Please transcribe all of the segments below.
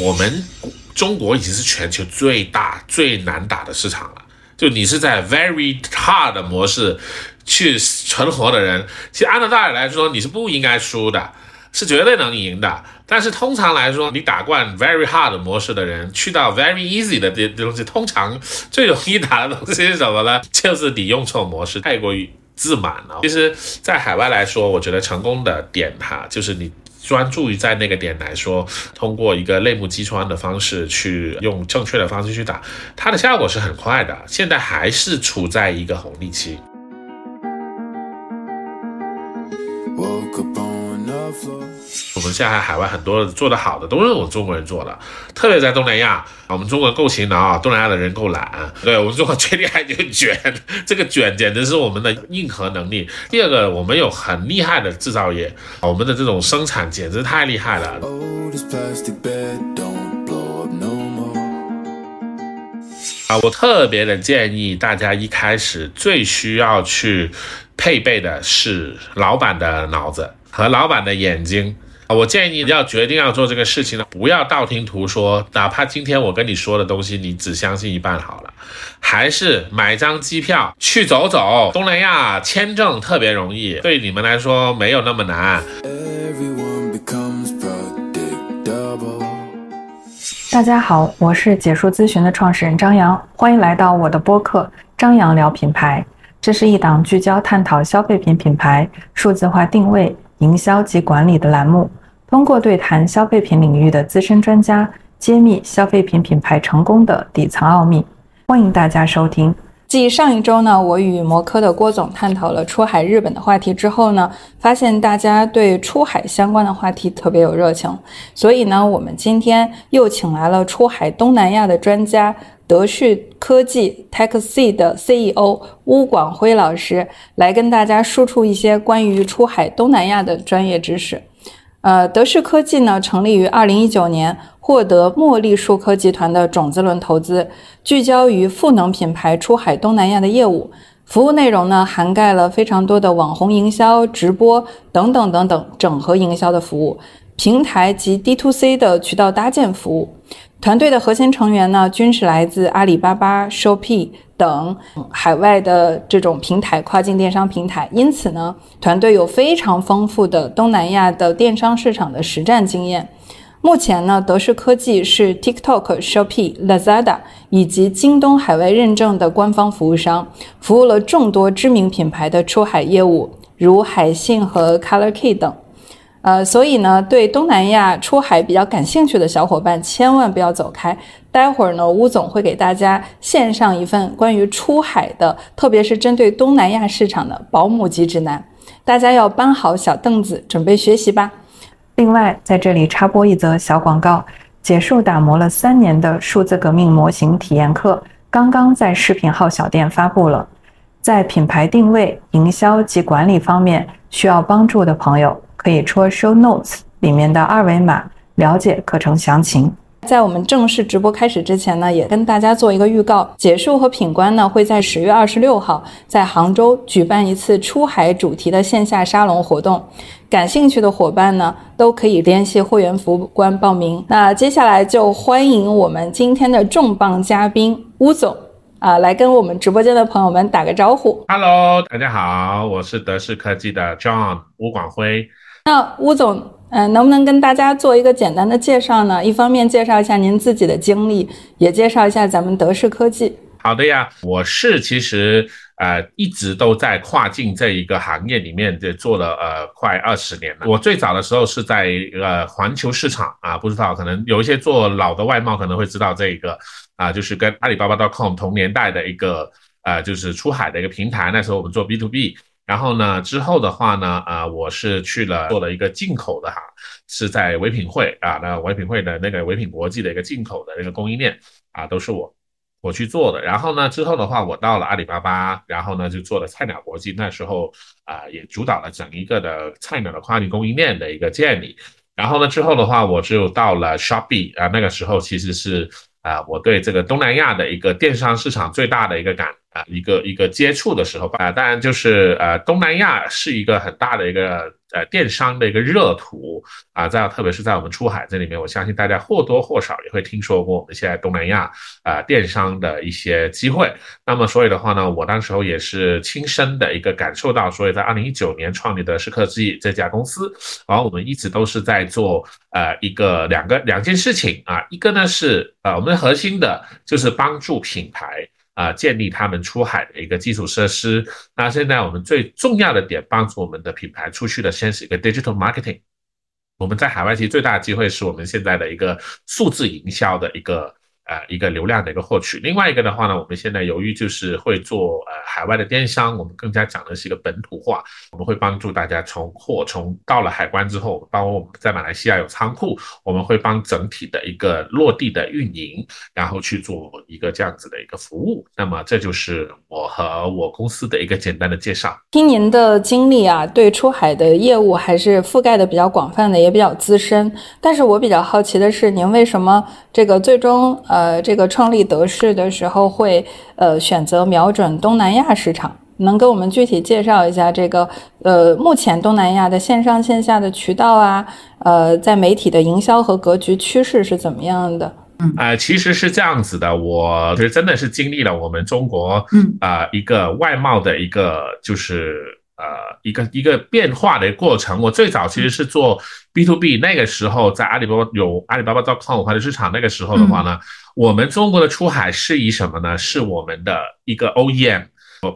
我们中国已经是全球最大最难打的市场了。就你是在 very hard 模式去存活的人，其实按照道理来说，你是不应该输的，是绝对能赢的。但是通常来说，你打惯 very hard 模式的人，去到 very easy 的这东西，通常最容易打的东西是什么呢？就是你用错模式，太过于自满了。其实，在海外来说，我觉得成功的点哈，就是你。专注于在那个点来说，通过一个类目击穿的方式去用正确的方式去打，它的效果是很快的。现在还是处在一个红利期。我们现在海外很多做得好的都是我们中国人做的，特别在东南亚，我们中国人够勤劳，东南亚的人够懒。对我们中国最厉害就是卷，这个卷简直是我们的硬核能力。第二个，我们有很厉害的制造业，我们的这种生产简直太厉害了。啊，我特别的建议大家一开始最需要去配备的是老板的脑子和老板的眼睛。我建议你要决定要做这个事情呢，不要道听途说，哪怕今天我跟你说的东西，你只相信一半好了，还是买张机票去走走。东南亚签证特别容易，对你们来说没有那么难。大家好，我是解说咨询的创始人张扬，欢迎来到我的播客《张扬聊品牌》，这是一档聚焦探讨消费品品牌数字化定位。营销及管理的栏目，通过对谈消费品领域的资深专家，揭秘消费品品牌成功的底层奥秘。欢迎大家收听。继上一周呢，我与摩科的郭总探讨了出海日本的话题之后呢，发现大家对出海相关的话题特别有热情，所以呢，我们今天又请来了出海东南亚的专家。德旭科技 Taxi 的 CEO 邬广辉老师来跟大家输出一些关于出海东南亚的专业知识。呃，德旭科技呢，成立于二零一九年，获得茉莉数科集团的种子轮投资，聚焦于赋能品牌出海东南亚的业务，服务内容呢，涵盖了非常多的网红营销、直播等等等等整合营销的服务，平台及 D to C 的渠道搭建服务。团队的核心成员呢，均是来自阿里巴巴、Shopee 等海外的这种平台跨境电商平台，因此呢，团队有非常丰富的东南亚的电商市场的实战经验。目前呢，德视科技是 TikTok、Shopee、Lazada 以及京东海外认证的官方服务商，服务了众多知名品牌的出海业务，如海信和 ColorKey 等。呃，所以呢，对东南亚出海比较感兴趣的小伙伴，千万不要走开。待会儿呢，吴总会给大家献上一份关于出海的，特别是针对东南亚市场的保姆级指南，大家要搬好小凳子，准备学习吧。另外，在这里插播一则小广告：结束打磨了三年的数字革命模型体验课，刚刚在视频号小店发布了。在品牌定位、营销及管理方面需要帮助的朋友。可以戳 show notes 里面的二维码了解课程详情。在我们正式直播开始之前呢，也跟大家做一个预告：结束和品官呢会在十月二十六号在杭州举办一次出海主题的线下沙龙活动。感兴趣的伙伴呢都可以联系会员服务官报名。那接下来就欢迎我们今天的重磅嘉宾邬总啊，来跟我们直播间的朋友们打个招呼。Hello，大家好，我是德视科技的 John 吴广辉。那邬总，嗯，能不能跟大家做一个简单的介绍呢？一方面介绍一下您自己的经历，也介绍一下咱们德视科技。好的呀，我是其实呃一直都在跨境这一个行业里面这做了呃快二十年了。我最早的时候是在呃环球市场啊，不知道可能有一些做老的外贸可能会知道这一个啊，就是跟阿里巴巴 .com 同年代的一个呃就是出海的一个平台。那时候我们做 B to B。然后呢，之后的话呢，啊，我是去了做了一个进口的哈，是在唯品会啊，那唯品会的那个唯品国际的一个进口的那个供应链啊，都是我我去做的。然后呢，之后的话，我到了阿里巴巴，然后呢就做了菜鸟国际，那时候啊也主导了整一个的菜鸟的跨境供应链的一个建立。然后呢，之后的话，我就到了 Shopee 啊，那个时候其实是啊，我对这个东南亚的一个电商市场最大的一个感。啊一个一个接触的时候吧。当然就是呃东南亚是一个很大的一个。呃，电商的一个热土啊，在特别是在我们出海这里面，我相信大家或多或少也会听说过我们现在东南亚啊电商的一些机会。那么，所以的话呢，我当时候也是亲身的一个感受到，所以在二零一九年创立的时刻之翼这家公司，然后我们一直都是在做呃一个两个两件事情啊，一个呢是呃我们核心的就是帮助品牌。啊，建立他们出海的一个基础设施。那现在我们最重要的点，帮助我们的品牌出去的，先是一个 digital marketing。我们在海外其实最大的机会是我们现在的一个数字营销的一个。呃，一个流量的一个获取。另外一个的话呢，我们现在由于就是会做呃海外的电商，我们更加讲的是一个本土化。我们会帮助大家从货从到了海关之后，包括我们在马来西亚有仓库，我们会帮整体的一个落地的运营，然后去做一个这样子的一个服务。那么这就是我和我公司的一个简单的介绍。听您的经历啊，对出海的业务还是覆盖的比较广泛的，也比较资深。但是我比较好奇的是，您为什么这个最终？呃，这个创立德士的时候会呃选择瞄准东南亚市场，能给我们具体介绍一下这个呃目前东南亚的线上线下的渠道啊，呃，在媒体的营销和格局趋势是怎么样的？嗯，呃，其实是这样子的，我觉得真的是经历了我们中国嗯啊一个外贸的一个就是。呃，一个一个变化的过程。我最早其实是做 B to B，那个时候在阿里巴巴有阿里巴巴 .com 华的市场，那个时候的话呢，我们中国的出海是以什么呢？是我们的一个 OEM。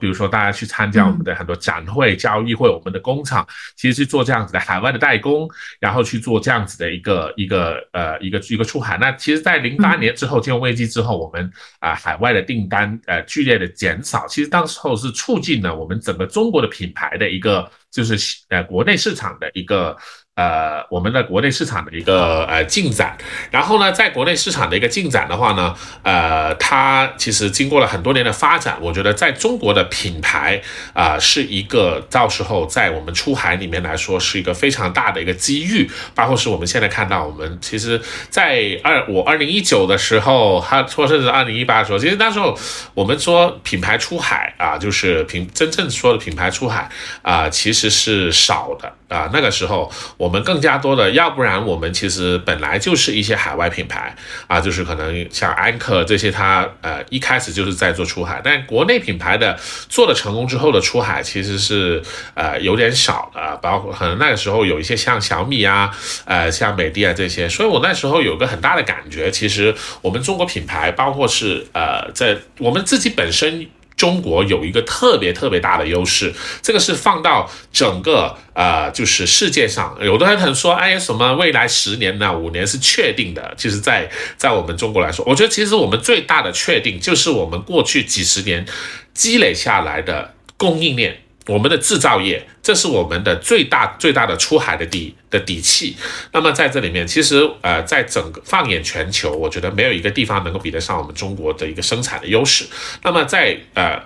比如说，大家去参加我们的很多展会、交易会，我们的工厂其实是做这样子的海外的代工，然后去做这样子的一个一个呃一个一个出海。那其实，在零八年之后金融危机之后，我们啊海外的订单呃剧烈的减少，其实当时候是促进了我们整个中国的品牌的一个就是呃国内市场的一个。呃，我们的国内市场的一个呃进展，然后呢，在国内市场的一个进展的话呢，呃，它其实经过了很多年的发展，我觉得在中国的品牌啊，是一个到时候在我们出海里面来说是一个非常大的一个机遇，包括是我们现在看到，我们其实，在二我二零一九的时候，还或甚至二零一八的时候，其实那时候我们说品牌出海啊，就是品真正说的品牌出海啊，其实是少的。啊，那个时候我。们更加多的，要不然我们其实本来就是一些海外品牌啊，就是可能像安克这些，它呃一开始就是在做出海，但国内品牌的做了成功之后的出海其实是呃有点少的，包括可能那个时候有一些像小米啊，呃像美的啊这些，所以我那时候有个很大的感觉，其实我们中国品牌，包括是呃在我们自己本身。中国有一个特别特别大的优势，这个是放到整个呃，就是世界上，有的人可能说，哎，什么未来十年呢、五年是确定的，就是在在我们中国来说，我觉得其实我们最大的确定就是我们过去几十年积累下来的供应链。我们的制造业，这是我们的最大最大的出海的底的底气。那么在这里面，其实呃，在整个放眼全球，我觉得没有一个地方能够比得上我们中国的一个生产的优势。那么在呃，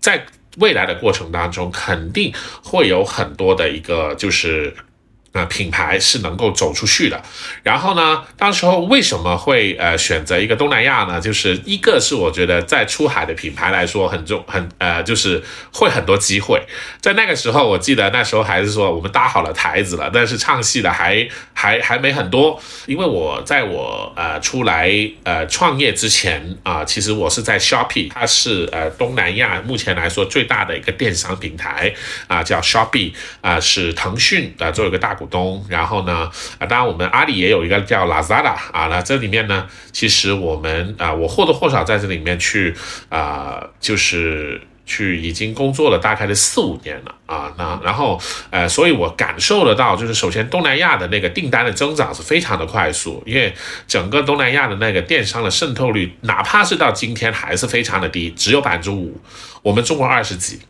在未来的过程当中，肯定会有很多的一个就是。那品牌是能够走出去的，然后呢，当时候为什么会呃选择一个东南亚呢？就是一个是我觉得在出海的品牌来说很重很呃就是会很多机会，在那个时候我记得那时候还是说我们搭好了台子了，但是唱戏的还还还没很多，因为我在我呃出来呃创业之前啊，其实我是在 Shopee，它是呃东南亚目前来说最大的一个电商平台啊，叫 Shopee 啊，是腾讯啊做一个大。股东，然后呢，啊，当然我们阿里也有一个叫 Lazada 啊，那这里面呢，其实我们啊，我或多或少在这里面去啊，就是去已经工作了大概的四五年了啊，那然后呃，所以我感受得到，就是首先东南亚的那个订单的增长是非常的快速，因为整个东南亚的那个电商的渗透率，哪怕是到今天还是非常的低，只有百分之五，我们中国二十几，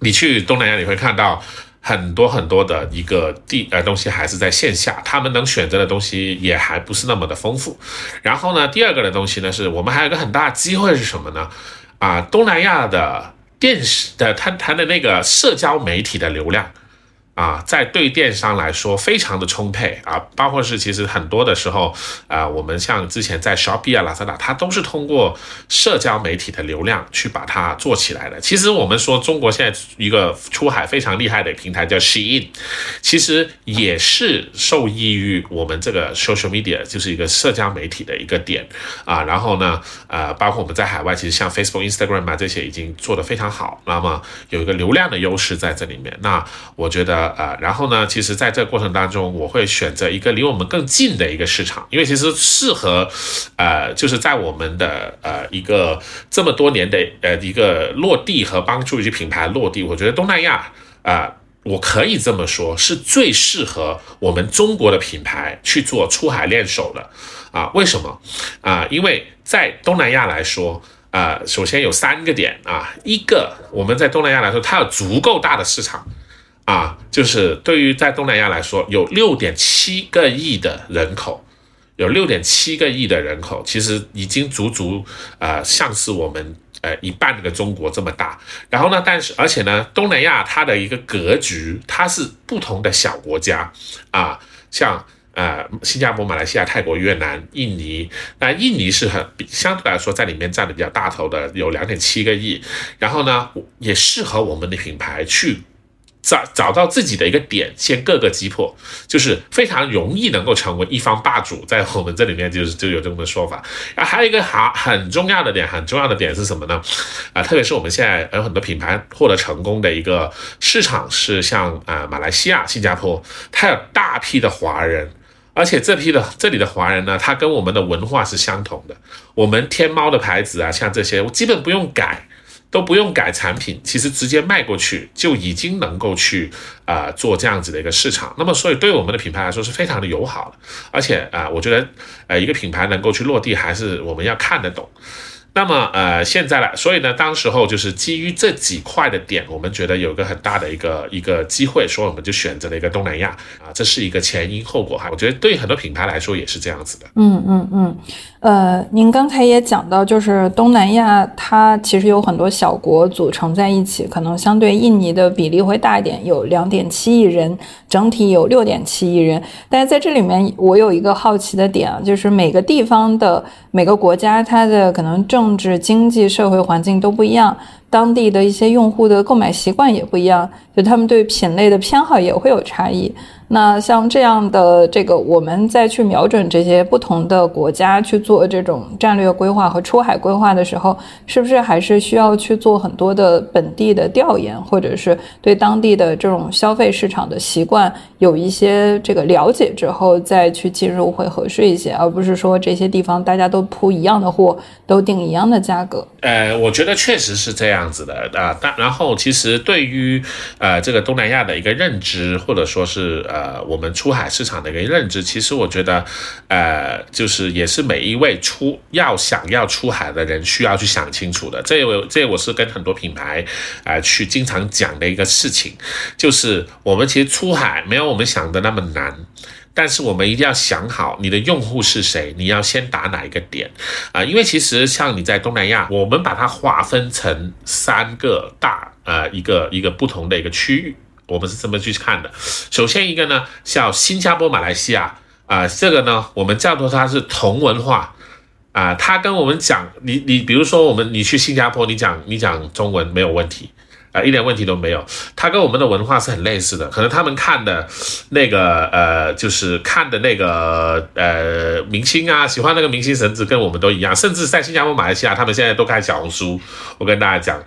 你去东南亚你会看到。很多很多的一个地呃东西还是在线下，他们能选择的东西也还不是那么的丰富。然后呢，第二个的东西呢，是我们还有一个很大机会是什么呢？啊，东南亚的电视的他谈的那个社交媒体的流量啊，在对电商来说非常的充沛啊，包括是其实很多的时候啊，我们像之前在 Shopee 啊、Lazada，它都是通过社交媒体的流量去把它做起来的。其实我们说中国现在一个出海非常厉害的平台叫 Shein，其实也是受益于我们这个 social media，就是一个社交媒体的一个点啊。然后呢，呃，包括我们在海外，其实像 Facebook、Instagram 啊这些已经做得非常好，那么有一个流量的优势在这里面。那我觉得。呃，然后呢，其实在这个过程当中，我会选择一个离我们更近的一个市场，因为其实适合，呃，就是在我们的呃一个这么多年的呃一个落地和帮助一些品牌落地，我觉得东南亚啊，我可以这么说，是最适合我们中国的品牌去做出海练手的啊？为什么啊？因为在东南亚来说，啊，首先有三个点啊，一个我们在东南亚来说，它有足够大的市场。啊，就是对于在东南亚来说，有六点七个亿的人口，有六点七个亿的人口，其实已经足足呃像是我们呃一半的中国这么大。然后呢，但是而且呢，东南亚它的一个格局，它是不同的小国家啊，像呃新加坡、马来西亚、泰国、越南、印尼，那印尼是很相对来说在里面占的比较大头的，有两点七个亿。然后呢，也适合我们的品牌去。找找到自己的一个点，先各个击破，就是非常容易能够成为一方霸主。在我们这里面，就是就有这么个说法。啊还有一个好很重要的点，很重要的点是什么呢？啊，特别是我们现在有很多品牌获得成功的一个市场是像啊马来西亚、新加坡，它有大批的华人，而且这批的这里的华人呢，他跟我们的文化是相同的。我们天猫的牌子啊，像这些，我基本不用改。都不用改产品，其实直接卖过去就已经能够去啊做这样子的一个市场。那么，所以对我们的品牌来说是非常的友好的。而且啊，我觉得呃一个品牌能够去落地，还是我们要看得懂。那么呃，现在呢，所以呢，当时候就是基于这几块的点，我们觉得有个很大的一个一个机会，所以我们就选择了一个东南亚啊，这是一个前因后果哈。我觉得对很多品牌来说也是这样子的。嗯嗯嗯，呃，您刚才也讲到，就是东南亚它其实有很多小国组成在一起，可能相对印尼的比例会大一点，有两点七亿人，整体有六点七亿人。但是在这里面，我有一个好奇的点啊，就是每个地方的每个国家它的可能政政治、经济、社会环境都不一样，当地的一些用户的购买习惯也不一样，就他们对品类的偏好也会有差异。那像这样的这个，我们再去瞄准这些不同的国家去做这种战略规划和出海规划的时候，是不是还是需要去做很多的本地的调研，或者是对当地的这种消费市场的习惯有一些这个了解之后再去进入会合适一些，而不是说这些地方大家都铺一样的货，都定一样的价格。呃，我觉得确实是这样子的啊。但然后其实对于呃呃这个东南亚的一个认知，或者说是呃。我们出海市场的一个认知，其实我觉得，呃，就是也是每一位出要想要出海的人需要去想清楚的。这我这我是跟很多品牌啊去经常讲的一个事情，就是我们其实出海没有我们想的那么难，但是我们一定要想好你的用户是谁，你要先打哪一个点啊？因为其实像你在东南亚，我们把它划分成三个大呃一个一个不同的一个区域。我们是这么去看的，首先一个呢，像新加坡、马来西亚啊，这个呢，我们叫做它是同文化啊，它跟我们讲，你你比如说我们你去新加坡，你讲你讲中文没有问题啊，一点问题都没有，它跟我们的文化是很类似的，可能他们看的那个呃，就是看的那个呃明星啊，喜欢那个明星神子跟我们都一样，甚至在新加坡、马来西亚，他们现在都看小红书，我跟大家讲，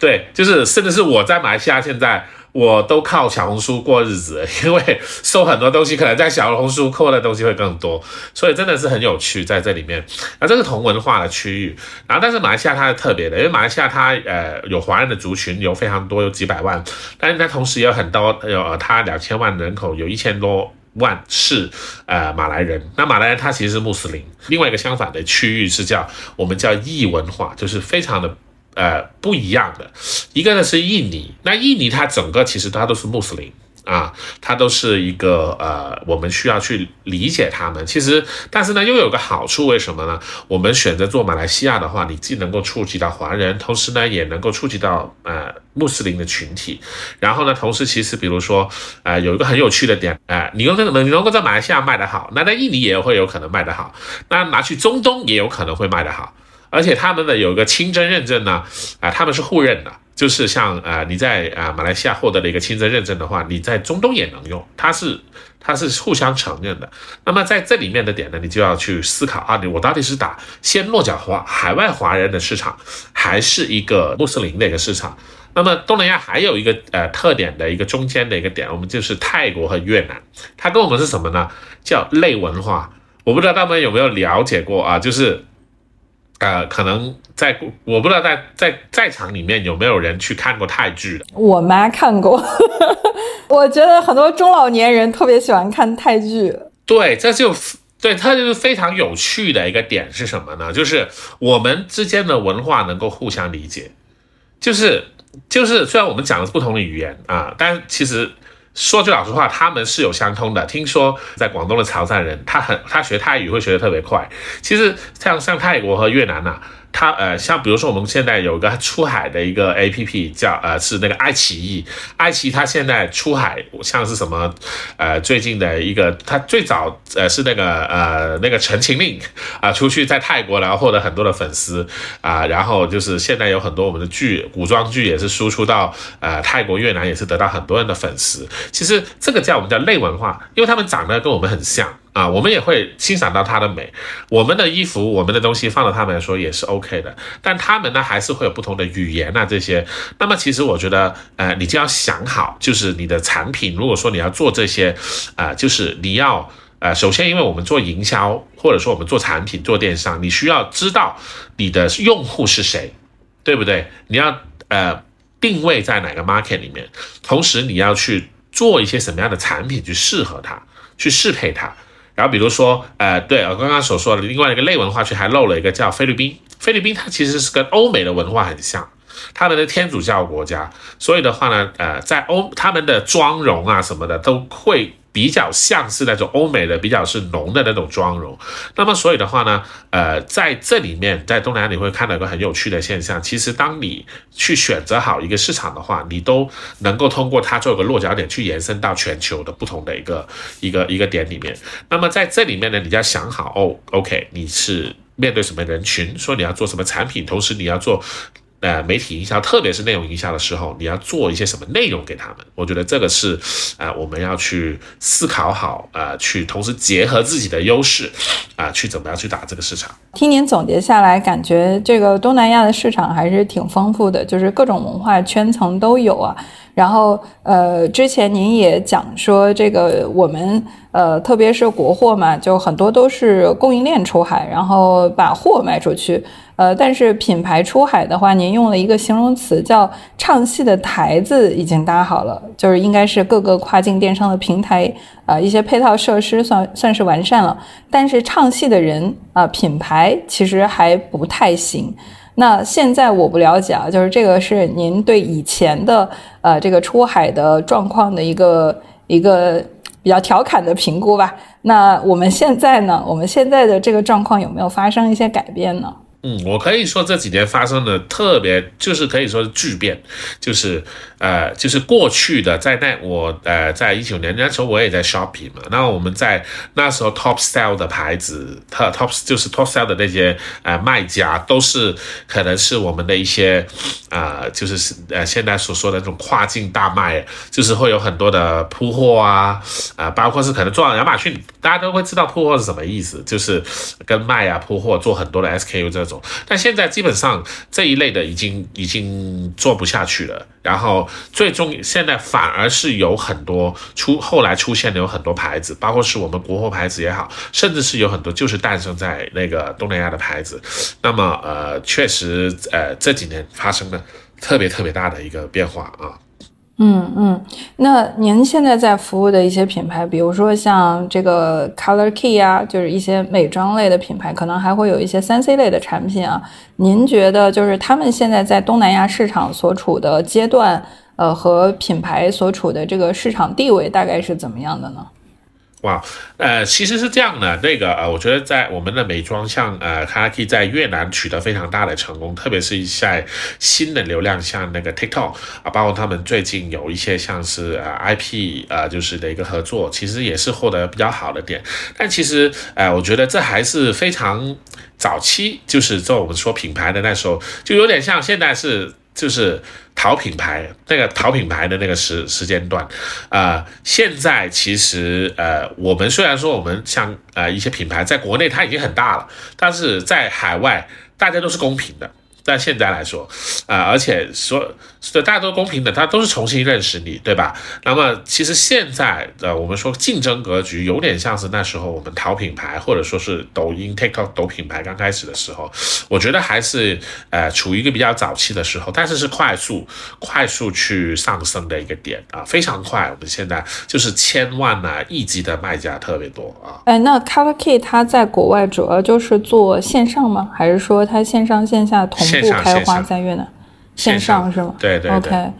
对，就是甚至是我在马来西亚现在。我都靠小红书过日子，因为搜很多东西，可能在小红书扣的东西会更多，所以真的是很有趣在这里面。那这是同文化的区域，然后但是马来西亚它是特别的，因为马来西亚它呃有华人的族群有非常多，有几百万，但是它同时也有很多有它两千万人口，有一千多万是呃马来人。那马来人他其实是穆斯林。另外一个相反的区域是叫我们叫异文化，就是非常的。呃，不一样的，一个呢是印尼，那印尼它整个其实它都是穆斯林啊，它都是一个呃，我们需要去理解他们。其实，但是呢，又有个好处，为什么呢？我们选择做马来西亚的话，你既能够触及到华人，同时呢，也能够触及到呃穆斯林的群体。然后呢，同时其实比如说，呃，有一个很有趣的点，呃，你能能你能够在马来西亚卖得好，那在印尼也会有可能卖得好，那拿去中东也有可能会卖得好。而且他们的有一个清真认证呢，啊，他们是互认的。就是像呃你在啊马来西亚获得了一个清真认证的话，你在中东也能用，它是它是互相承认的。那么在这里面的点呢，你就要去思考啊，你我到底是打先落脚华海外华人的市场，还是一个穆斯林的一个市场？那么东南亚还有一个呃特点的一个中间的一个点，我们就是泰国和越南，它跟我们是什么呢？叫类文化。我不知道他们有没有了解过啊，就是。呃，可能在我不知道在在在场里面有没有人去看过泰剧的。我妈看过，我觉得很多中老年人特别喜欢看泰剧。对，这就对它就是非常有趣的一个点是什么呢？就是我们之间的文化能够互相理解，就是就是虽然我们讲的是不同的语言啊，但其实。说句老实话，他们是有相通的。听说在广东的潮汕人，他很他学泰语会学得特别快。其实像像泰国和越南呐。它呃，像比如说我们现在有个出海的一个 A P P 叫呃是那个爱奇艺，爱奇艺它现在出海像是什么呃最近的一个，它最早呃是那个呃那个陈情令啊出去在泰国然后获得很多的粉丝啊，然后就是现在有很多我们的剧古装剧也是输出到呃泰国越南也是得到很多人的粉丝。其实这个叫我们叫类文化，因为他们长得跟我们很像。啊，我们也会欣赏到它的美。我们的衣服，我们的东西放到他们来说也是 OK 的。但他们呢，还是会有不同的语言啊这些。那么其实我觉得，呃，你就要想好，就是你的产品，如果说你要做这些，啊，就是你要，呃，首先，因为我们做营销，或者说我们做产品、做电商，你需要知道你的用户是谁，对不对？你要呃定位在哪个 market 里面，同时你要去做一些什么样的产品去适合它，去适配它。然后比如说，呃，对我刚刚所说的另外一个类文化区还漏了一个叫菲律宾。菲律宾它其实是跟欧美的文化很像，他们的天主教国家，所以的话呢，呃，在欧他们的妆容啊什么的都会。比较像是那种欧美的，比较是浓的那种妆容。那么，所以的话呢，呃，在这里面，在东南亚你会看到一个很有趣的现象。其实，当你去选择好一个市场的话，你都能够通过它做一个落脚点，去延伸到全球的不同的一个一个一个点里面。那么，在这里面呢，你要想好哦，OK，你是面对什么人群，说你要做什么产品，同时你要做。呃，媒体营销，特别是内容营销的时候，你要做一些什么内容给他们？我觉得这个是，呃，我们要去思考好，呃，去同时结合自己的优势，啊，去怎么样去打这个市场。听您总结下来，感觉这个东南亚的市场还是挺丰富的，就是各种文化圈层都有啊。然后，呃，之前您也讲说，这个我们，呃，特别是国货嘛，就很多都是供应链出海，然后把货卖出去。呃，但是品牌出海的话，您用了一个形容词叫“唱戏的台子已经搭好了”，就是应该是各个跨境电商的平台，呃，一些配套设施算算是完善了。但是唱戏的人啊，品牌其实还不太行。那现在我不了解啊，就是这个是您对以前的呃这个出海的状况的一个一个比较调侃的评估吧。那我们现在呢，我们现在的这个状况有没有发生一些改变呢？嗯，我可以说这几年发生的特别，就是可以说是巨变，就是呃，就是过去的在那我呃在一九年那时候我也在 shopping 嘛，那我们在那时候 top sell 的牌子，特 top 就是 top sell 的那些呃卖家，都是可能是我们的一些啊，就是呃现在所说的那种跨境大卖，就是会有很多的铺货啊，啊，包括是可能做亚马逊，大家都会知道铺货是什么意思，就是跟卖啊铺货做很多的 SKU 这。但现在基本上这一类的已经已经做不下去了，然后最终现在反而是有很多出后来出现的有很多牌子，包括是我们国货牌子也好，甚至是有很多就是诞生在那个东南亚的牌子。那么呃，确实呃这几年发生了特别特别大的一个变化啊。嗯嗯，那您现在在服务的一些品牌，比如说像这个 Color Key 啊，就是一些美妆类的品牌，可能还会有一些三 C 类的产品啊。您觉得就是他们现在在东南亚市场所处的阶段，呃，和品牌所处的这个市场地位大概是怎么样的呢？哇，呃，其实是这样的，那个呃，我觉得在我们的美妆像呃 k a k i 在越南取得非常大的成功，特别是在新的流量，像那个 TikTok 啊，包括他们最近有一些像是呃 IP 呃就是的一个合作，其实也是获得比较好的点。但其实呃，我觉得这还是非常早期，就是做我们说品牌的那时候，就有点像现在是就是。淘品牌那个淘品牌的那个时时间段，啊，现在其实呃，我们虽然说我们像呃一些品牌在国内它已经很大了，但是在海外大家都是公平的。但现在来说，啊，而且说说，对大家都公平的，他都是重新认识你，对吧？那么其实现在的我们说竞争格局有点像是那时候我们淘品牌，或者说是抖音 TikTok 抖品牌刚开始的时候，我觉得还是呃处于一个比较早期的时候，但是是快速快速去上升的一个点啊，非常快。我们现在就是千万啊亿级的卖家特别多啊。哎，那 Color Key 它在国外主要就是做线上吗？还是说它线上线下同？步开花在越南，线上是吗？对对对。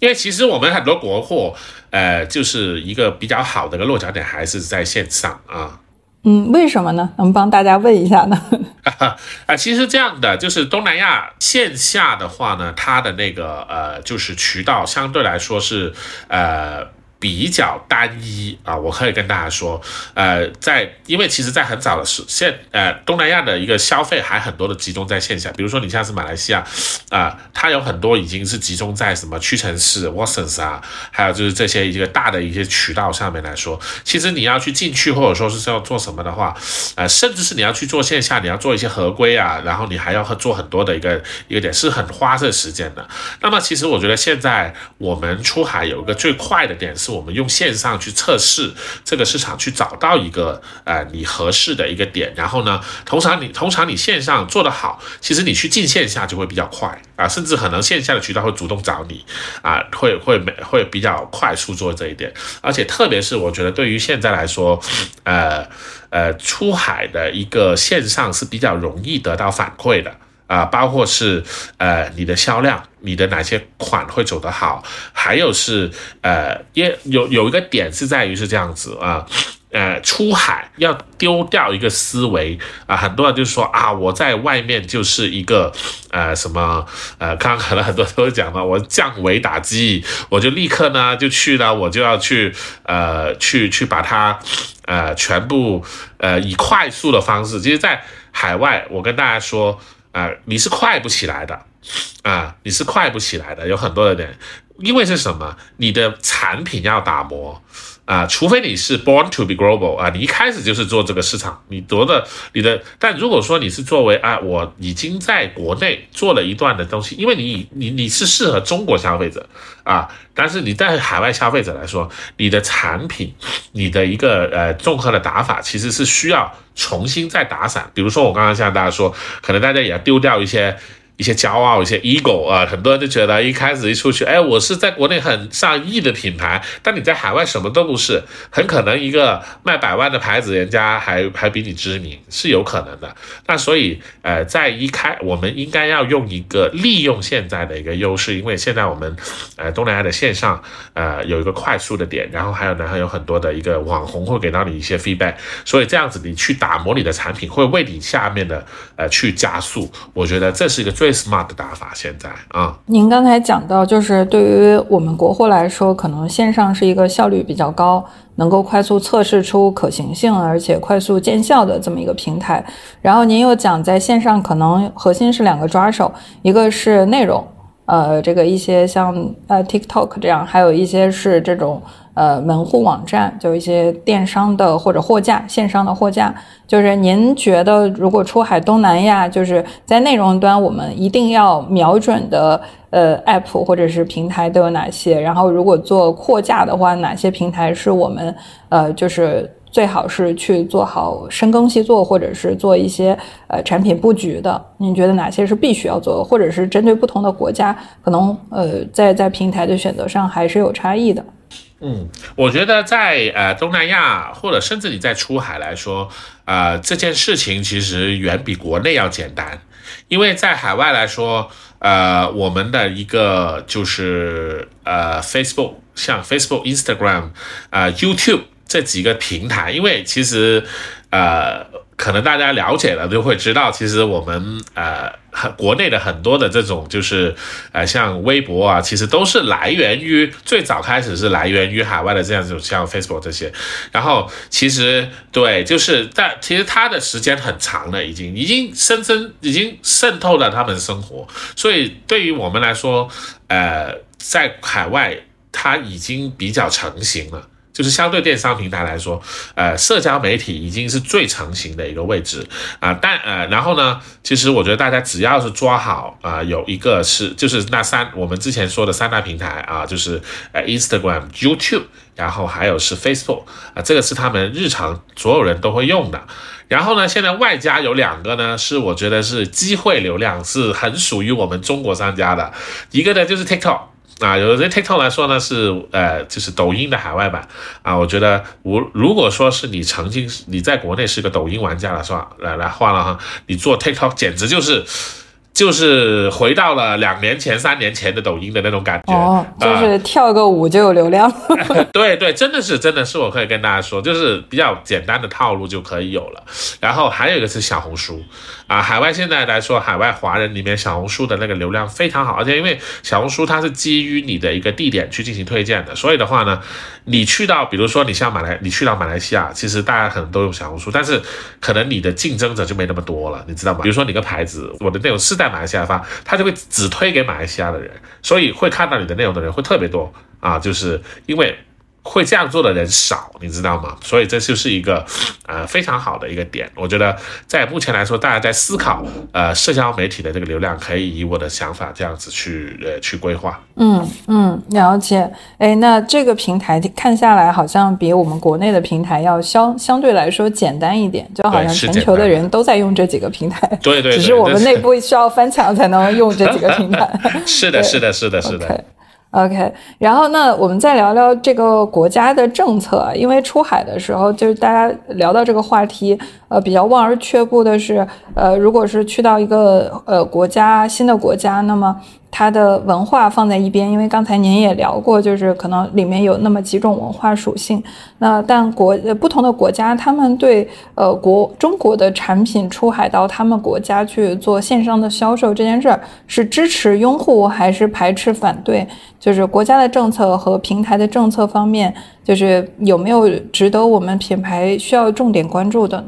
因为其实我们很多国货，呃，就是一个比较好的一个落脚点，还是在线上啊。嗯，为什么呢？能帮大家问一下呢？啊，其实这样的，就是东南亚线下的话呢，它的那个呃，就是渠道相对来说是呃。比较单一啊，我可以跟大家说，呃，在因为其实，在很早的时现呃东南亚的一个消费还很多的集中在线下，比如说你像是马来西亚啊，它有很多已经是集中在什么屈臣氏、Watsons 啊，还有就是这些一个大的一些渠道上面来说，其实你要去进去或者说是要做什么的话，呃，甚至是你要去做线下，你要做一些合规啊，然后你还要做很多的一个一个点，是很花这时间的。那么其实我觉得现在我们出海有一个最快的点是。我们用线上去测试这个市场，去找到一个呃你合适的一个点，然后呢，通常你通常你线上做得好，其实你去进线下就会比较快啊，甚至可能线下的渠道会主动找你啊，会会没会比较快速做这一点，而且特别是我觉得对于现在来说，呃呃出海的一个线上是比较容易得到反馈的。啊，包括是呃你的销量，你的哪些款会走得好，还有是呃也有有一个点是在于是这样子啊，呃出海要丢掉一个思维啊，很多人就说啊我在外面就是一个呃什么呃，刚刚可能很多都讲了，我降维打击，我就立刻呢就去了，我就要去呃去去把它呃全部呃以快速的方式，其实，在海外我跟大家说。啊，你是快不起来的，啊，你是快不起来的，有很多的人，因为是什么？你的产品要打磨。啊，除非你是 born to be global 啊，你一开始就是做这个市场，你夺的你的。但如果说你是作为啊，我已经在国内做了一段的东西，因为你你你是适合中国消费者啊，但是你在海外消费者来说，你的产品，你的一个呃综合的打法，其实是需要重新再打散。比如说我刚刚向大家说，可能大家也要丢掉一些。一些骄傲，一些 ego 啊，很多人就觉得一开始一出去，哎，我是在国内很上亿的品牌，但你在海外什么都不是，很可能一个卖百万的牌子，人家还还比你知名，是有可能的。那所以，呃，在一开，我们应该要用一个利用现在的一个优势，因为现在我们，呃，东南亚的线上，呃，有一个快速的点，然后还有呢，还有很多的一个网红会给到你一些 feedback，所以这样子你去打磨你的产品，会为你下面的呃去加速。我觉得这是一个最。最 smart 的打法，现在啊，您刚才讲到，就是对于我们国货来说，可能线上是一个效率比较高，能够快速测试出可行性，而且快速见效的这么一个平台。然后您又讲，在线上可能核心是两个抓手，一个是内容，呃，这个一些像呃 TikTok 这样，还有一些是这种。呃，门户网站就一些电商的或者货架，线上的货架，就是您觉得如果出海东南亚，就是在内容端，我们一定要瞄准的呃 app 或者是平台都有哪些？然后如果做货架的话，哪些平台是我们呃就是最好是去做好深耕细作，或者是做一些呃产品布局的？您觉得哪些是必须要做的，或者是针对不同的国家，可能呃在在平台的选择上还是有差异的？嗯，我觉得在呃东南亚或者甚至你在出海来说，呃这件事情其实远比国内要简单，因为在海外来说，呃我们的一个就是呃 Facebook，像 Facebook、Instagram、啊 YouTube 这几个平台，因为其实呃。可能大家了解了就会知道，其实我们呃很国内的很多的这种就是呃像微博啊，其实都是来源于最早开始是来源于海外的这样子，像 Facebook 这些。然后其实对，就是但其实它的时间很长了，已经已经深深已经渗透了他们生活。所以对于我们来说，呃，在海外它已经比较成型了。就是相对电商平台来说，呃，社交媒体已经是最成型的一个位置啊。但呃，然后呢，其实我觉得大家只要是抓好啊，有一个是就是那三我们之前说的三大平台啊，就是呃 Instagram、YouTube，然后还有是 Facebook 啊，这个是他们日常所有人都会用的。然后呢，现在外加有两个呢，是我觉得是机会流量，是很属于我们中国商家的，一个呢就是 TikTok。啊，有的 TikTok 来说呢，是呃，就是抖音的海外版啊。我觉得，我如果说是你曾经你在国内是个抖音玩家了，是吧？来来换了哈，你做 TikTok 简直就是。就是回到了两年前、三年前的抖音的那种感觉，哦，就是跳个舞就有流量。对对，真的是，真的是，我可以跟大家说，就是比较简单的套路就可以有了。然后还有一个是小红书，啊，海外现在来说，海外华人里面小红书的那个流量非常好，而且因为小红书它是基于你的一个地点去进行推荐的，所以的话呢，你去到，比如说你像马来，你去到马来西亚，其实大家可能都用小红书，但是可能你的竞争者就没那么多了，你知道吗？比如说你个牌子，我的内容是在马来西亚发，他就会只推给马来西亚的人，所以会看到你的内容的人会特别多啊，就是因为。会这样做的人少，你知道吗？所以这就是一个，呃，非常好的一个点。我觉得在目前来说，大家在思考，呃，社交媒体的这个流量，可以以我的想法这样子去，呃，去规划。嗯嗯，了解。哎，那这个平台看下来，好像比我们国内的平台要相相对来说简单一点，就好像全球的人都在用这几个平台。对对。只是我们内部需要翻墙才能用这几个平台。是的，是的，是的，是的。OK，然后那我们再聊聊这个国家的政策，因为出海的时候，就是大家聊到这个话题，呃，比较望而却步的是，呃，如果是去到一个呃国家新的国家，那么。它的文化放在一边，因为刚才您也聊过，就是可能里面有那么几种文化属性。那但国不同的国家，他们对呃国中国的产品出海到他们国家去做线上的销售这件事儿，是支持拥护还是排斥反对？就是国家的政策和平台的政策方面，就是有没有值得我们品牌需要重点关注的呢？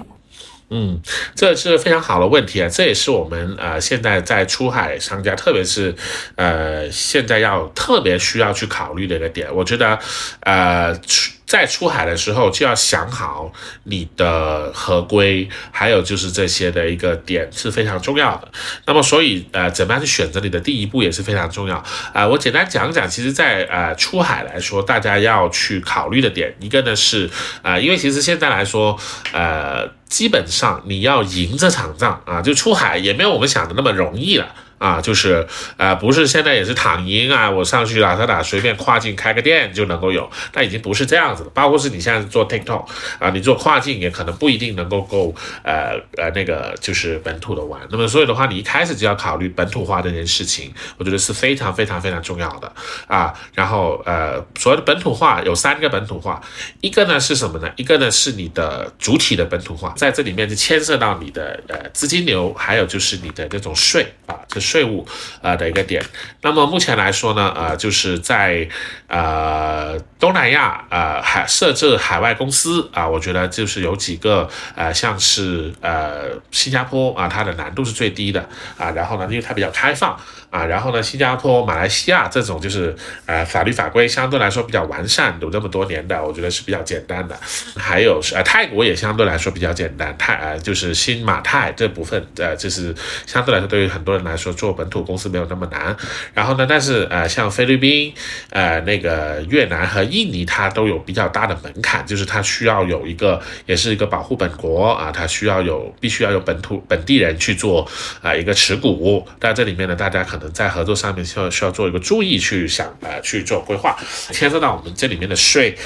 嗯，这是非常好的问题啊！这也是我们呃现在在出海商家，特别是呃现在要特别需要去考虑的一个点。我觉得，呃。在出海的时候就要想好你的合规，还有就是这些的一个点是非常重要的。那么，所以呃，怎么样去选择你的第一步也是非常重要啊。我简单讲讲，其实，在呃出海来说，大家要去考虑的点，一个呢是啊，因为其实现在来说，呃，基本上你要赢这场仗啊，就出海也没有我们想的那么容易了。啊，就是，呃，不是现在也是躺赢啊，我上去打打打，随便跨境开个店就能够有，那已经不是这样子了。包括是你现在做 TikTok 啊，你做跨境也可能不一定能够够，呃呃，那个就是本土的玩。那么所以的话，你一开始就要考虑本土化这件事情，我觉得是非常非常非常重要的啊。然后呃，所谓的本土化有三个本土化，一个呢是什么呢？一个呢是你的主体的本土化，在这里面就牵涉到你的呃资金流，还有就是你的这种税啊，就是。税务呃的一个点，那么目前来说呢，呃，就是在呃东南亚呃海设置海外公司啊，我觉得就是有几个呃，像是呃新加坡啊，它的难度是最低的啊，然后呢，因为它比较开放。啊，然后呢，新加坡、马来西亚这种就是呃法律法规相对来说比较完善，有这么多年的，我觉得是比较简单的。还有是呃泰国也相对来说比较简单，泰呃就是新马泰这部分呃就是相对来说对于很多人来说做本土公司没有那么难。然后呢，但是呃像菲律宾、呃那个越南和印尼它都有比较大的门槛，就是它需要有一个，也是一个保护本国啊，它需要有必须要有本土本地人去做啊一个持股。但这里面呢，大家可能在合作上面需要需要做一个注意，去想呃去做规划，牵涉到我们这里面的税。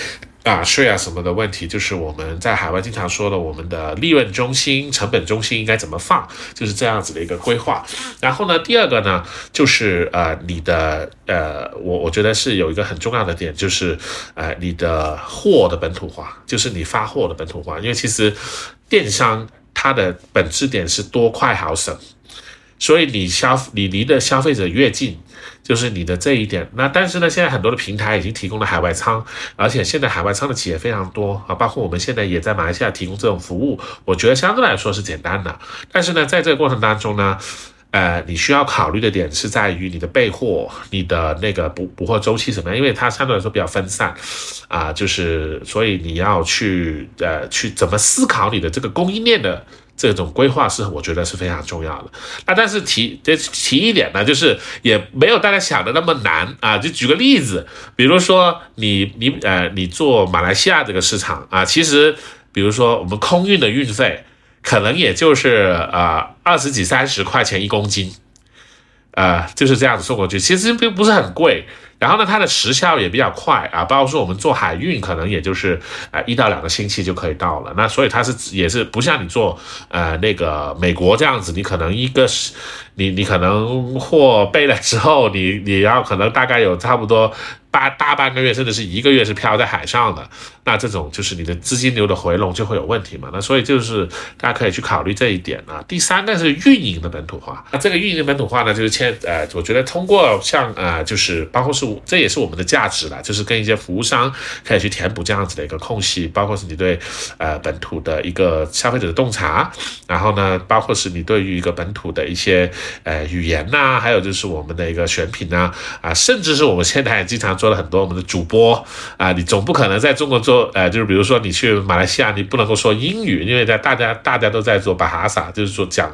啊，税啊什么的问题，就是我们在海外经常说的，我们的利润中心、成本中心应该怎么放，就是这样子的一个规划。然后呢，第二个呢，就是呃，你的呃，我我觉得是有一个很重要的点，就是呃，你的货的本土化，就是你发货的本土化。因为其实电商它的本质点是多快好省，所以你消你离的消费者越近。就是你的这一点，那但是呢，现在很多的平台已经提供了海外仓，而且现在海外仓的企业非常多啊，包括我们现在也在马来西亚提供这种服务，我觉得相对来说是简单的。但是呢，在这个过程当中呢，呃，你需要考虑的点是在于你的备货、你的那个补补货周期怎么样，因为它相对来说比较分散啊，就是所以你要去呃去怎么思考你的这个供应链的。这种规划是我觉得是非常重要的啊，但是提这提一点呢，就是也没有大家想的那么难啊。就举个例子，比如说你你呃你做马来西亚这个市场啊，其实比如说我们空运的运费可能也就是啊二十几三十块钱一公斤，呃就是这样子送过去，其实并不是很贵。然后呢，它的时效也比较快啊，包括说我们做海运，可能也就是呃一到两个星期就可以到了。那所以它是也是不像你做呃那个美国这样子，你可能一个是你你可能货备了之后，你你要可能大概有差不多。半大半个月，甚至是一个月是漂在海上的，那这种就是你的资金流的回笼就会有问题嘛。那所以就是大家可以去考虑这一点啊。第三个是运营的本土化，那这个运营的本土化呢，就是签呃，我觉得通过像呃，就是包括是这也是我们的价值了，就是跟一些服务商可以去填补这样子的一个空隙，包括是你对呃本土的一个消费者的洞察，然后呢，包括是你对于一个本土的一些呃语言呐，还有就是我们的一个选品呐，啊，甚至是我们现在也经常。做了很多我们的主播啊，你总不可能在中国做，呃，就是比如说你去马来西亚，你不能够说英语，因为在大家大家都在做巴哈萨，就是说讲，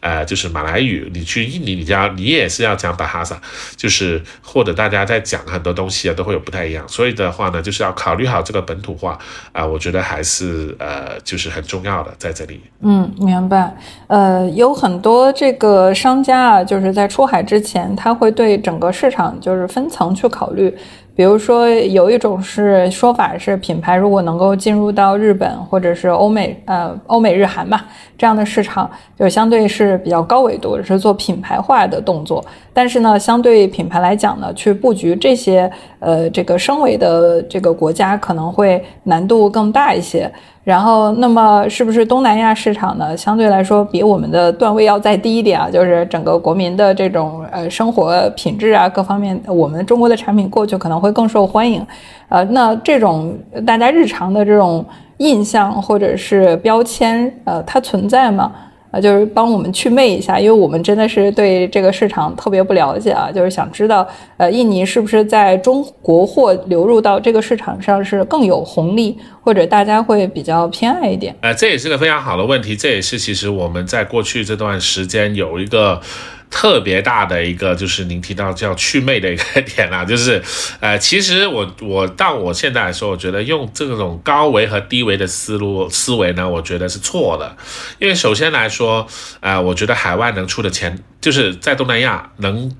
呃，就是马来语。你去印尼，你要你也是要讲巴哈萨，就是或者大家在讲很多东西啊，都会有不太一样。所以的话呢，就是要考虑好这个本土化啊，我觉得还是呃，就是很重要的在这里。嗯，明白。呃，有很多这个商家啊，就是在出海之前，他会对整个市场就是分层去考虑。比如说，有一种是说法是，品牌如果能够进入到日本或者是欧美，呃，欧美日韩吧这样的市场，就相对是比较高维度，是做品牌化的动作。但是呢，相对品牌来讲呢，去布局这些呃这个升维的这个国家，可能会难度更大一些。然后，那么是不是东南亚市场呢？相对来说，比我们的段位要再低一点啊？就是整个国民的这种呃生活品质啊，各方面，我们中国的产品过去可能会更受欢迎。呃，那这种大家日常的这种印象或者是标签，呃，它存在吗？啊，就是帮我们去魅一下，因为我们真的是对这个市场特别不了解啊，就是想知道，呃，印尼是不是在中国货流入到这个市场上是更有红利，或者大家会比较偏爱一点？呃，这也是个非常好的问题，这也是其实我们在过去这段时间有一个。特别大的一个就是您提到叫祛魅的一个 点啊，就是，呃，其实我我到我现在来说，我觉得用这种高维和低维的思路思维呢，我觉得是错的，因为首先来说，呃，我觉得海外能出的钱。就是在东南亚能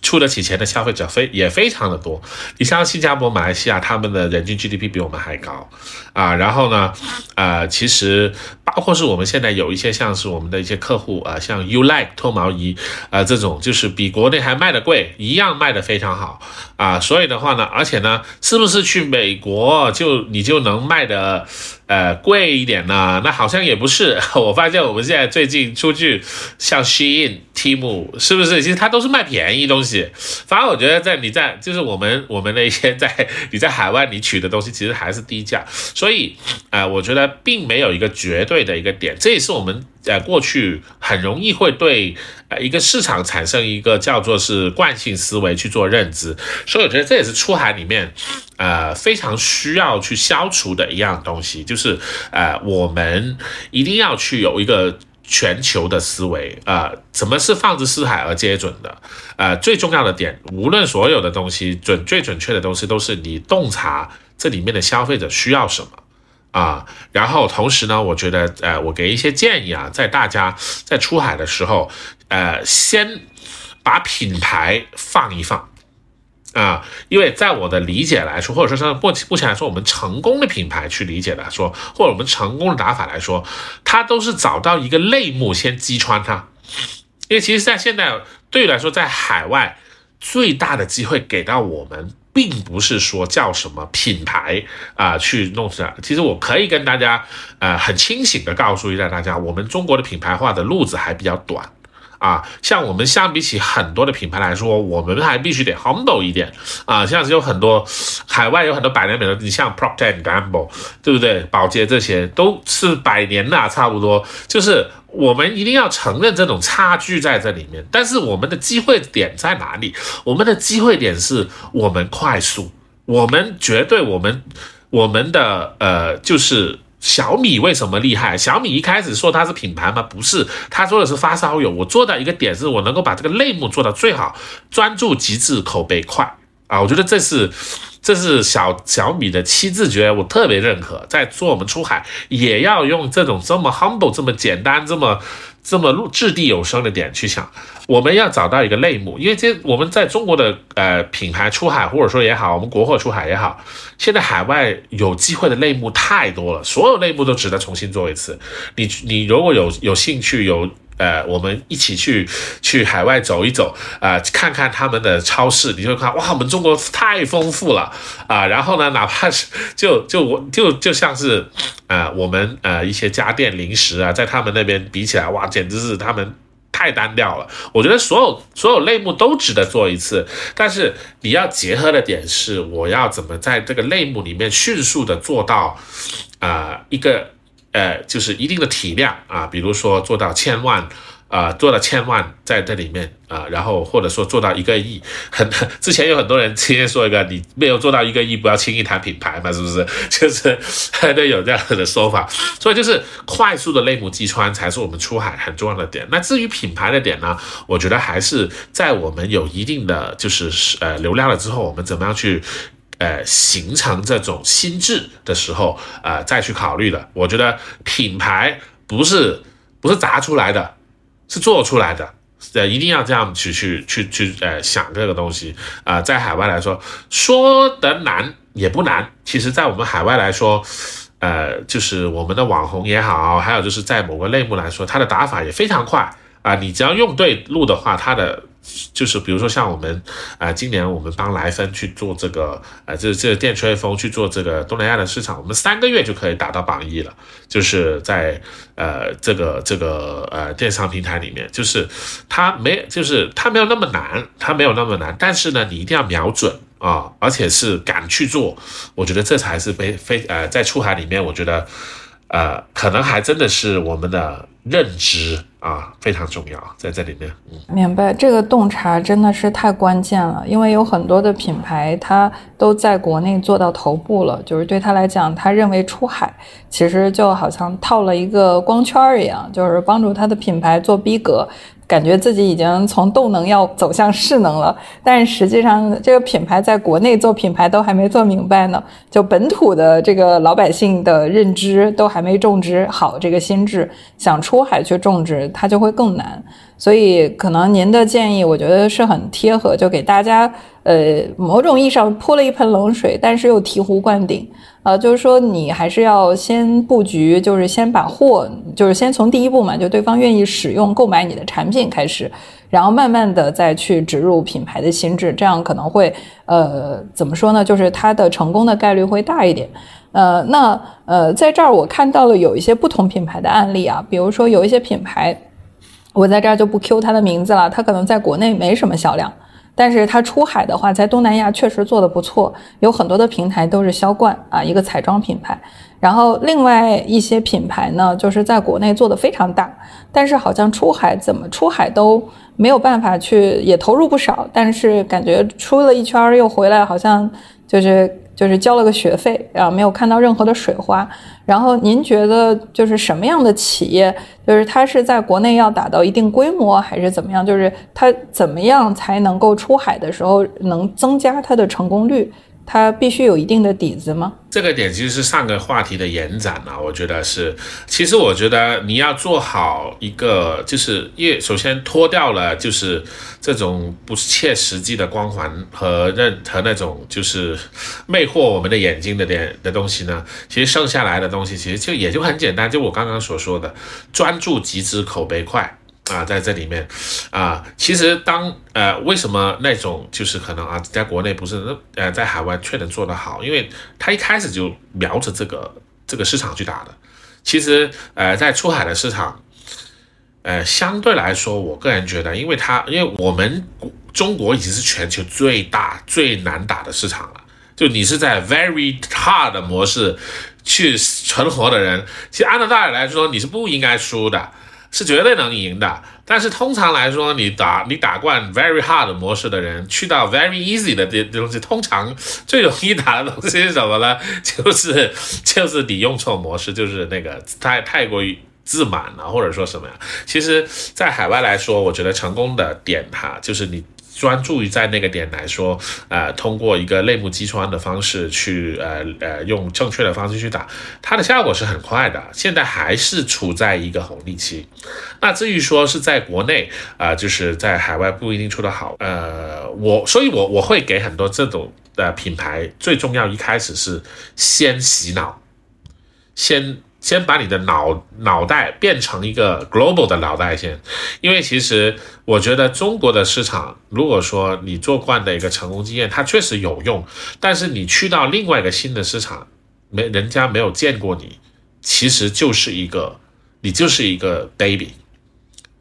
出得起钱的消费者非也非常的多，你像新加坡、马来西亚，他们的人均 GDP 比我们还高啊。然后呢，呃，其实包括是我们现在有一些像是我们的一些客户啊，像 U Like 脱毛仪啊这种，就是比国内还卖的贵，一样卖的非常好啊。所以的话呢，而且呢，是不是去美国就你就能卖的？呃，贵一点呢？那好像也不是。我发现我们现在最近出去，像 Shein、Timu，是不是？其实它都是卖便宜东西。反而我觉得，在你在就是我们我们那些在你在海外你取的东西，其实还是低价。所以，呃，我觉得并没有一个绝对的一个点。这也是我们呃过去很容易会对呃一个市场产生一个叫做是惯性思维去做认知。所以我觉得这也是出海里面。呃，非常需要去消除的一样东西，就是呃，我们一定要去有一个全球的思维啊。什么是放之四海而皆准的？呃，最重要的点，无论所有的东西准最准确的东西，都是你洞察这里面的消费者需要什么啊。然后同时呢，我觉得呃，我给一些建议啊，在大家在出海的时候，呃，先把品牌放一放。啊，因为在我的理解来说，或者说是目目前来说，我们成功的品牌去理解来说，或者我们成功的打法来说，它都是找到一个类目先击穿它。因为其实，在现在对于来说，在海外最大的机会给到我们，并不是说叫什么品牌啊去弄出来。其实我可以跟大家呃很清醒的告诉一下大家，我们中国的品牌化的路子还比较短。啊，像我们相比起很多的品牌来说，我们还必须得 humble 一点啊。像是有很多海外有很多百年美的，你像 Procter Gamble，对不对？宝洁这些都是百年的，差不多。就是我们一定要承认这种差距在这里面。但是我们的机会点在哪里？我们的机会点是我们快速，我们绝对我们我们的呃就是。小米为什么厉害？小米一开始说它是品牌吗？不是，他说的是发烧友。我做到一个点，是我能够把这个类目做到最好，专注极致，口碑快啊！我觉得这是，这是小小米的七字诀，我特别认可。在做我们出海，也要用这种这么 humble、这么简单、这么。这么入掷地有声的点去想，我们要找到一个类目，因为这我们在中国的呃品牌出海或者说也好，我们国货出海也好，现在海外有机会的类目太多了，所有类目都值得重新做一次。你你如果有有兴趣有。呃，我们一起去去海外走一走，啊，看看他们的超市，你就看哇，我们中国太丰富了啊。然后呢，哪怕是就就我就就像是，呃，我们呃一些家电零食啊，在他们那边比起来，哇，简直是他们太单调了。我觉得所有所有类目都值得做一次，但是你要结合的点是，我要怎么在这个类目里面迅速的做到，啊，一个。呃，就是一定的体量啊，比如说做到千万，啊，做到千万在这里面啊，然后或者说做到一个亿，很 之前有很多人天天说一个，你没有做到一个亿，不要轻易谈品牌嘛，是不是？就是还得有这样的说法，所以就是快速的类目击穿才是我们出海很重要的点。那至于品牌的点呢，我觉得还是在我们有一定的就是呃流量了之后，我们怎么样去。呃，形成这种心智的时候，呃，再去考虑的。我觉得品牌不是不是砸出来的，是做出来的。呃，一定要这样去去去去，呃，想这个东西。啊，在海外来说，说得难也不难。其实，在我们海外来说，呃，就是我们的网红也好，还有就是在某个类目来说，它的打法也非常快啊。你只要用对路的话，它的。就是比如说像我们啊，今年我们帮莱芬去做这个呃，这这电吹风去做这个东南亚的市场，我们三个月就可以达到榜一了。就是在呃这个这个呃电商平台里面，就是它没就是它没有那么难，它没有那么难，但是呢，你一定要瞄准啊，而且是敢去做。我觉得这才是非非呃在出海里面，我觉得呃可能还真的是我们的认知。啊，非常重要，在这里面，明白这个洞察真的是太关键了，因为有很多的品牌，它都在国内做到头部了，就是对他来讲，他认为出海其实就好像套了一个光圈一样，就是帮助他的品牌做逼格。感觉自己已经从动能要走向势能了，但实际上这个品牌在国内做品牌都还没做明白呢，就本土的这个老百姓的认知都还没种植好这个心智，想出海去种植它就会更难。所以可能您的建议，我觉得是很贴合，就给大家，呃，某种意义上泼了一盆冷水，但是又醍醐灌顶，呃，就是说你还是要先布局，就是先把货，就是先从第一步嘛，就对方愿意使用、购买你的产品开始，然后慢慢的再去植入品牌的心智，这样可能会，呃，怎么说呢？就是它的成功的概率会大一点。呃，那呃，在这儿我看到了有一些不同品牌的案例啊，比如说有一些品牌。我在这儿就不 Q 它的名字了，它可能在国内没什么销量，但是它出海的话，在东南亚确实做的不错，有很多的平台都是销冠啊，一个彩妆品牌。然后另外一些品牌呢，就是在国内做的非常大，但是好像出海怎么出海都没有办法去，也投入不少，但是感觉出了一圈又回来，好像就是。就是交了个学费，啊没有看到任何的水花。然后您觉得就是什么样的企业，就是它是在国内要达到一定规模，还是怎么样？就是它怎么样才能够出海的时候能增加它的成功率？它必须有一定的底子吗？这个点其实是上个话题的延展啊，我觉得是。其实我觉得你要做好一个，就是因为首先脱掉了就是这种不切实际的光环和任和那种就是魅惑我们的眼睛的点的东西呢，其实剩下来的东西其实就也就很简单，就我刚刚所说的，专注、极致、口碑快。啊，在这里面，啊，其实当呃，为什么那种就是可能啊，在国内不是呃，在海外却能做得好？因为他一开始就瞄着这个这个市场去打的。其实呃，在出海的市场，呃，相对来说，我个人觉得，因为它因为我们中国已经是全球最大最难打的市场了。就你是在 very hard 的模式去存活的人，其实按照道理来说，你是不应该输的。是绝对能赢的，但是通常来说，你打你打惯 very hard 模式的人，去到 very easy 的这这东西，通常最容易打的东西是什么呢？就是就是你用错模式，就是那个太太过于自满了，或者说什么呀？其实，在海外来说，我觉得成功的点哈，就是你。专注于在那个点来说，呃，通过一个类目击穿的方式去，呃呃，用正确的方式去打，它的效果是很快的。现在还是处在一个红利期。那至于说是在国内啊，就是在海外不一定出得好，呃，我所以，我我会给很多这种的品牌，最重要一开始是先洗脑，先。先把你的脑脑袋变成一个 global 的脑袋先，因为其实我觉得中国的市场，如果说你做惯的一个成功经验，它确实有用，但是你去到另外一个新的市场，没人家没有见过你，其实就是一个你就是一个 baby。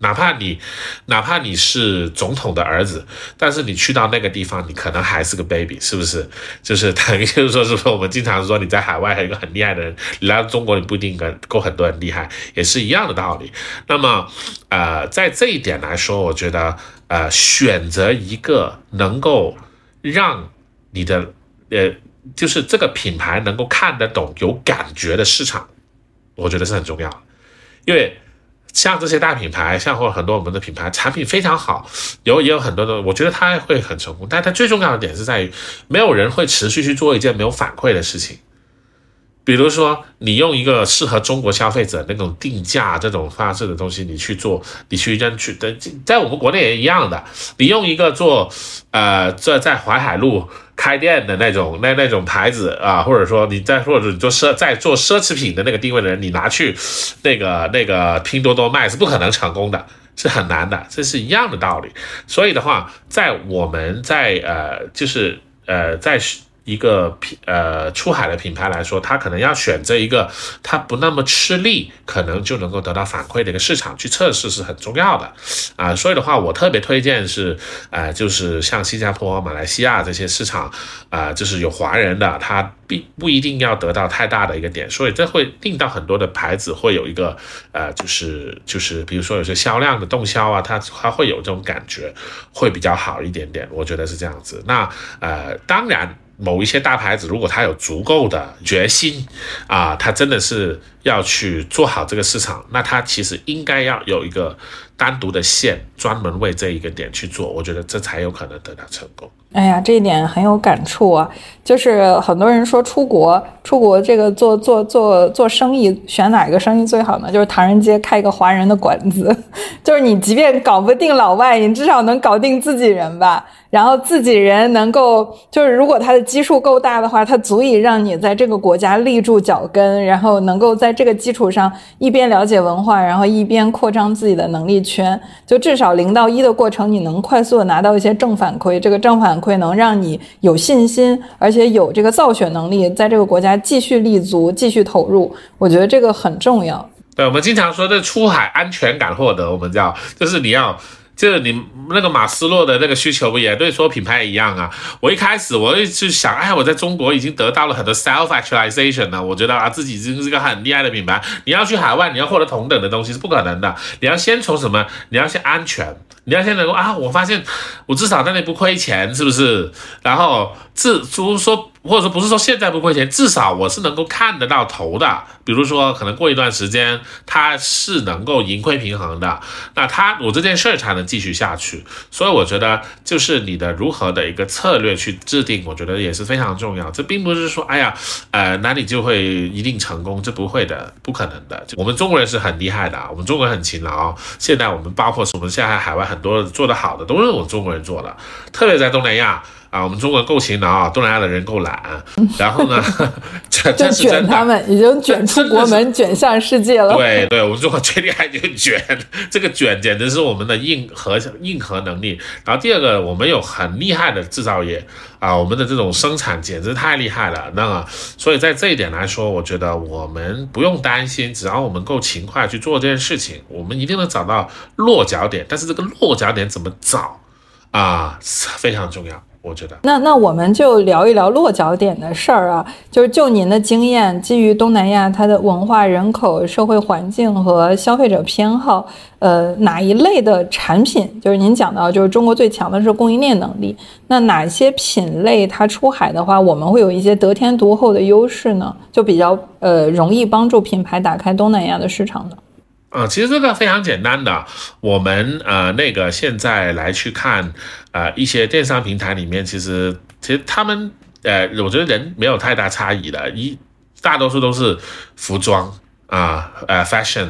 哪怕你，哪怕你是总统的儿子，但是你去到那个地方，你可能还是个 baby，是不是？就是等于就是说，是说我们经常说你在海外还有一个很厉害的人，你来到中国你不一定跟够很多人厉害，也是一样的道理。那么，呃，在这一点来说，我觉得，呃，选择一个能够让你的，呃，就是这个品牌能够看得懂、有感觉的市场，我觉得是很重要，因为。像这些大品牌，像或很多我们的品牌产品非常好，有也有很多的，我觉得它会很成功。但它最重要的点是在于，没有人会持续去做一件没有反馈的事情。比如说，你用一个适合中国消费者那种定价这种方式的东西，你去做，你去让去在在我们国内也一样的，你用一个做，呃，这在淮海路。开店的那种那那种牌子啊，或者说你在或者你做奢在做奢侈品的那个定位的人，你拿去那个那个拼多多卖是不可能成功的，是很难的，这是一样的道理。所以的话，在我们在呃就是呃在。一个品呃出海的品牌来说，它可能要选择一个它不那么吃力，可能就能够得到反馈的一个市场去测试是很重要的啊。所以的话，我特别推荐是呃，就是像新加坡、马来西亚这些市场啊，就是有华人的，他并不一定要得到太大的一个点，所以这会令到很多的牌子会有一个呃，就是就是比如说有些销量的动销啊，它它会有这种感觉，会比较好一点点，我觉得是这样子。那呃，当然。某一些大牌子，如果他有足够的决心，啊，他真的是要去做好这个市场，那他其实应该要有一个单独的线，专门为这一个点去做，我觉得这才有可能得到成功。哎呀，这一点很有感触啊！就是很多人说出国，出国这个做做做做生意，选哪个生意最好呢？就是唐人街开一个华人的馆子，就是你即便搞不定老外，你至少能搞定自己人吧。然后自己人能够，就是如果他的基数够大的话，他足以让你在这个国家立住脚跟，然后能够在这个基础上一边了解文化，然后一边扩张自己的能力圈。就至少零到一的过程，你能快速的拿到一些正反馈，这个正反。馈能让你有信心，而且有这个造血能力，在这个国家继续立足、继续投入。我觉得这个很重要。对，我们经常说的出海安全感获得，我们叫就是你要。就是你那个马斯洛的那个需求不也对所有品牌一样啊？我一开始我就想，哎，我在中国已经得到了很多 self actualization 了，我觉得啊自己已经是一个很厉害的品牌。你要去海外，你要获得同等的东西是不可能的。你要先从什么？你要先安全，你要先能够啊，我发现我至少在那不亏钱，是不是？然后自，如说或者说不是说现在不亏钱，至少我是能够看得到头的。比如说，可能过一段时间它是能够盈亏平衡的，那它我这件事儿才能继续下去。所以我觉得，就是你的如何的一个策略去制定，我觉得也是非常重要。这并不是说，哎呀，呃，哪里就会一定成功，这不会的，不可能的。我们中国人是很厉害的，我们中国人很勤劳。现在我们包括我们现在海外很多做得好的，都是我们中国人做的，特别在东南亚。啊，我们中国够勤劳，东南亚的人够懒，然后呢，这这是卷他们已经卷出 国门，卷向世界了。对对，我们中国最厉害就是卷，这个卷简直是我们的硬核硬核能力。然后第二个，我们有很厉害的制造业啊，我们的这种生产简直太厉害了。那所以在这一点来说，我觉得我们不用担心，只要我们够勤快去做这件事情，我们一定能找到落脚点。但是这个落脚点怎么找啊，非常重要。我觉得，那那我们就聊一聊落脚点的事儿啊，就是就您的经验，基于东南亚它的文化、人口、社会环境和消费者偏好，呃，哪一类的产品，就是您讲到，就是中国最强的是供应链能力，那哪些品类它出海的话，我们会有一些得天独厚的优势呢？就比较呃容易帮助品牌打开东南亚的市场呢？啊，其实这个非常简单的，我们呃那个现在来去看，呃一些电商平台里面，其实其实他们呃我觉得人没有太大差异的，一大多数都是服装啊，呃 fashion，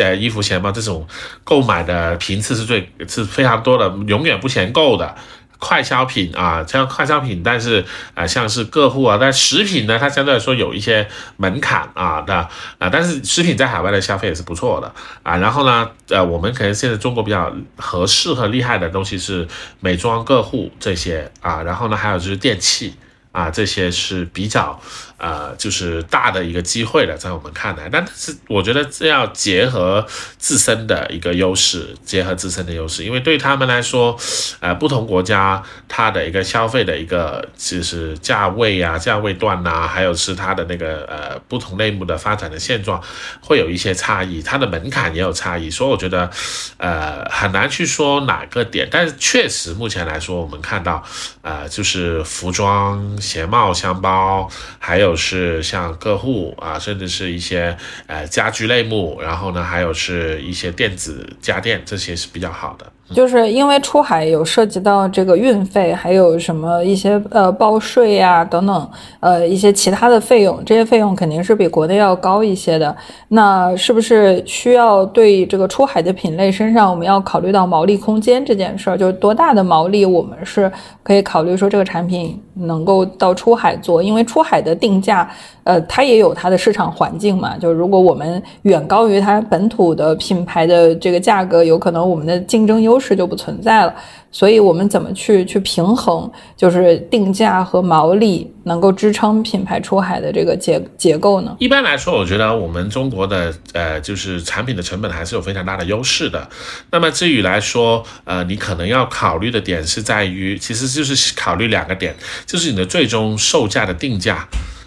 呃衣服钱包这种购买的频次是最是非常多的，永远不嫌够的。快消品啊，像快消品，但是啊，像是个户啊，但食品呢，它相对来说有一些门槛啊的啊，但是食品在海外的消费也是不错的啊。然后呢，呃，我们可能现在中国比较合适和厉害的东西是美妆个户这些啊，然后呢，还有就是电器啊，这些是比较。呃，就是大的一个机会了，在我们看来，但是我觉得这要结合自身的一个优势，结合自身的优势，因为对他们来说，呃，不同国家它的一个消费的一个就是价位啊、价位段呐，还有是它的那个呃不同类目的发展的现状，会有一些差异，它的门槛也有差异，所以我觉得，呃，很难去说哪个点，但是确实目前来说，我们看到，呃，就是服装、鞋帽、箱包，还有。是像客户啊，甚至是一些呃家居类目，然后呢，还有是一些电子家电，这些是比较好的。就是因为出海有涉及到这个运费，还有什么一些呃报税呀等等，呃一些其他的费用，这些费用肯定是比国内要高一些的。那是不是需要对这个出海的品类身上，我们要考虑到毛利空间这件事儿？就是多大的毛利，我们是可以考虑说这个产品能够到出海做，因为出海的定价。呃，它也有它的市场环境嘛，就是如果我们远高于它本土的品牌的这个价格，有可能我们的竞争优势势就不存在了。所以，我们怎么去去平衡，就是定价和毛利能够支撑品牌出海的这个结结构呢？一般来说，我觉得我们中国的呃，就是产品的成本还是有非常大的优势的。那么至于来说，呃，你可能要考虑的点是在于，其实就是考虑两个点，就是你的最终售价的定价。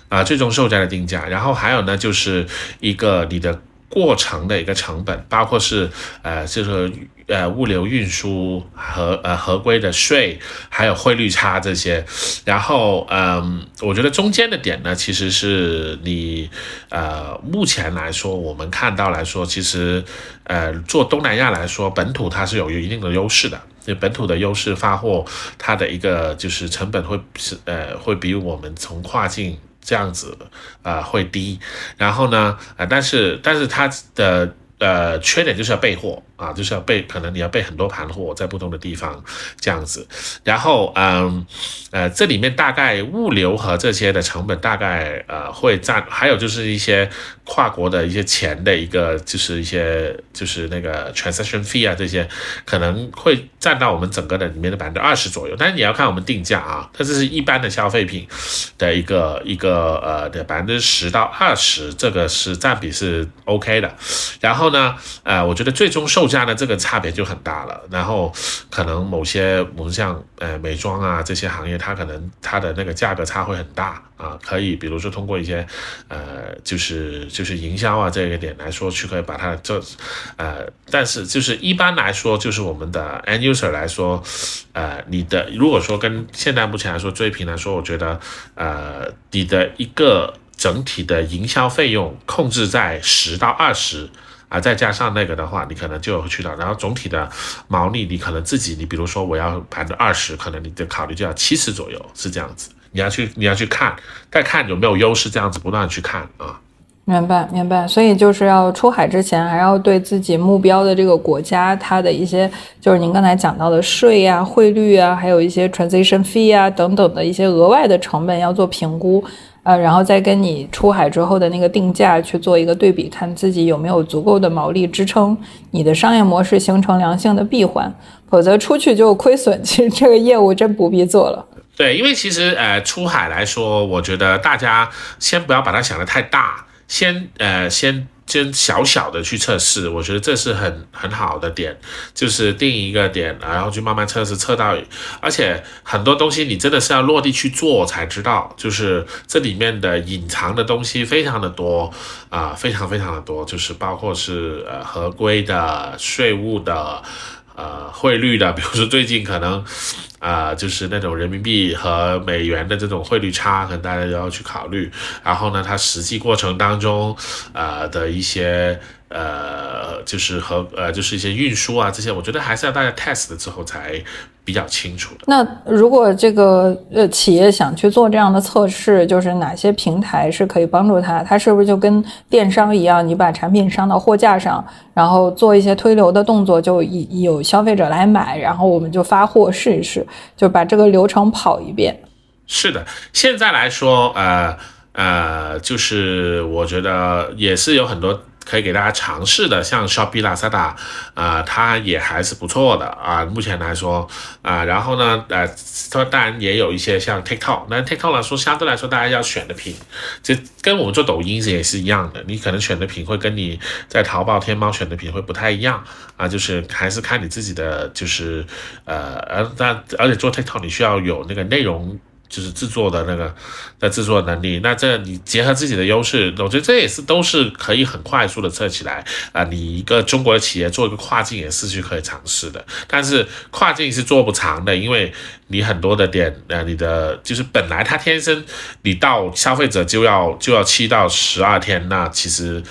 啊，最终售价的定价，然后还有呢，就是一个你的过程的一个成本，包括是呃，就是呃物流运输和呃合规的税，还有汇率差这些。然后嗯，我觉得中间的点呢，其实是你呃目前来说，我们看到来说，其实呃做东南亚来说，本土它是有一定的优势的，就本土的优势发货，它的一个就是成本会是呃会比我们从跨境。这样子，呃，会低，然后呢，呃，但是，但是它的。呃，缺点就是要备货啊，就是要备，可能你要备很多盘货在不同的地方这样子。然后，嗯，呃，这里面大概物流和这些的成本大概呃会占，还有就是一些跨国的一些钱的一个，就是一些就是那个 transaction fee 啊这些，可能会占到我们整个的里面的百分之二十左右。但是你要看我们定价啊，它这是一般的消费品的一个一个呃的百分之十到二十，这个是占比是 OK 的。然后。呢呃，我觉得最终售价。家呢，这个差别就很大了。然后可能某些我们像呃美妆啊这些行业，它可能它的那个价格差会很大啊。可以比如说通过一些呃就是就是营销啊这个点来说，去可以把它这呃，但是就是一般来说，就是我们的 end user 来说，呃，你的如果说跟现在目前来说追平来说，我觉得呃你的一个整体的营销费用控制在十到二十。啊，再加上那个的话，你可能就去到，然后总体的毛利，你可能自己，你比如说我要百分之二十，可能你的考虑就要七十左右，是这样子。你要去，你要去看，再看有没有优势，这样子不断去看啊。明白，明白。所以就是要出海之前，还要对自己目标的这个国家，它的一些就是您刚才讲到的税呀、汇率啊，还有一些 transition fee 啊等等的一些额外的成本要做评估。呃，然后再跟你出海之后的那个定价去做一个对比，看自己有没有足够的毛利支撑你的商业模式形成良性的闭环，否则出去就亏损。其实这个业务真不必做了。对，因为其实呃出海来说，我觉得大家先不要把它想得太大，先呃先。先小小的去测试，我觉得这是很很好的点，就是定一个点，然后去慢慢测试，测到，而且很多东西你真的是要落地去做才知道，就是这里面的隐藏的东西非常的多啊，非常非常的多，就是包括是呃合规的、税务的、呃汇率的，比如说最近可能。啊，就是那种人民币和美元的这种汇率差，可能大家都要去考虑。然后呢，它实际过程当中，呃的一些。呃，就是和呃，就是一些运输啊，这些我觉得还是要大家 test 之后才比较清楚。那如果这个呃企业想去做这样的测试，就是哪些平台是可以帮助他？他是不是就跟电商一样，你把产品上到货架上，然后做一些推流的动作，就有消费者来买，然后我们就发货试一试，就把这个流程跑一遍。是的，现在来说，呃呃，就是我觉得也是有很多。可以给大家尝试的，像 Shopee、Lazada，啊，它也还是不错的啊。目前来说，啊，然后呢，呃，它当然也有一些像 TikTok，那 TikTok 来说，相对来说，大家要选的品，就跟我们做抖音也是一样的，你可能选的品会跟你在淘宝、天猫选的品会不太一样啊，就是还是看你自己的，就是呃，而但而且做 TikTok 你需要有那个内容。就是制作的那个的制作能力，那这你结合自己的优势，我觉得这也是都是可以很快速的测起来啊。你一个中国的企业做一个跨境也是去可以尝试的，但是跨境是做不长的，因为你很多的点，呃，你的就是本来它天生你到消费者就要就要七到十二天，那其实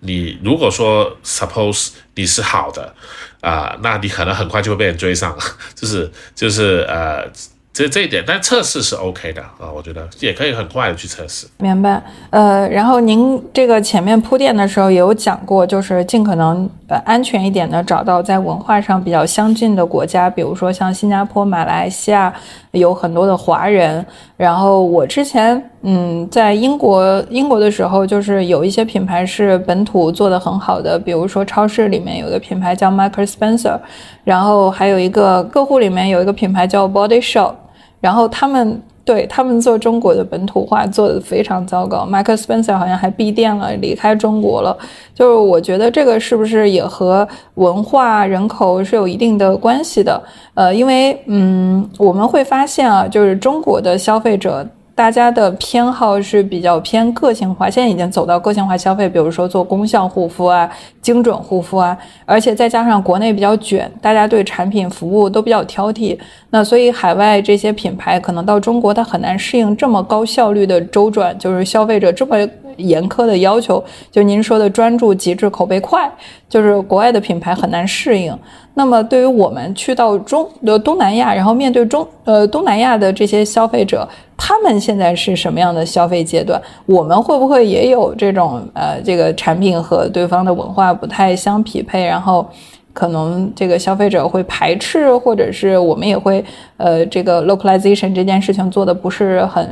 你如果说 suppose 你是好的啊，那你可能很快就会被人追上，就是就是呃。这这一点，但测试是 OK 的啊，我觉得也可以很快的去测试。明白，呃，然后您这个前面铺垫的时候也有讲过，就是尽可能呃安全一点的找到在文化上比较相近的国家，比如说像新加坡、马来西亚有很多的华人。然后我之前嗯在英国英国的时候，就是有一些品牌是本土做的很好的，比如说超市里面有个品牌叫 Michael Spencer，然后还有一个客户里面有一个品牌叫 Body Shop。然后他们对他们做中国的本土化做的非常糟糕，Michael Spencer 好像还闭店了，离开中国了。就是我觉得这个是不是也和文化人口是有一定的关系的？呃，因为嗯，我们会发现啊，就是中国的消费者。大家的偏好是比较偏个性化，现在已经走到个性化消费，比如说做功效护肤啊、精准护肤啊，而且再加上国内比较卷，大家对产品服务都比较挑剔，那所以海外这些品牌可能到中国它很难适应这么高效率的周转，就是消费者这么。严苛的要求，就您说的专注、极致、口碑快，就是国外的品牌很难适应。那么，对于我们去到中的东南亚，然后面对中呃东南亚的这些消费者，他们现在是什么样的消费阶段？我们会不会也有这种呃这个产品和对方的文化不太相匹配，然后可能这个消费者会排斥，或者是我们也会呃这个 localization 这件事情做的不是很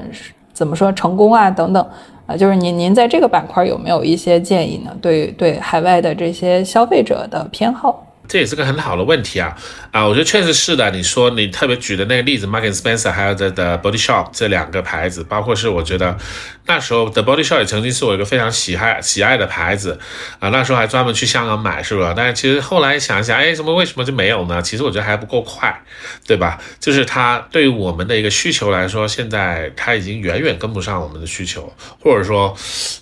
怎么说成功啊等等。啊，就是您您在这个板块有没有一些建议呢？对对，海外的这些消费者的偏好，这也是个很好的问题啊啊，我觉得确实是的。你说你特别举的那个例子，Marks Spencer 还有 The The Body Shop 这两个牌子，包括是我觉得那时候 The Body Shop 也曾经是我一个非常喜爱喜爱的牌子啊，那时候还专门去香港买，是吧？但是其实后来想一想，哎，怎么为什么就没有呢？其实我觉得还不够快，对吧？就是它对于我们的一个需求来说，现在它已经远远跟不上我们的需求，或者说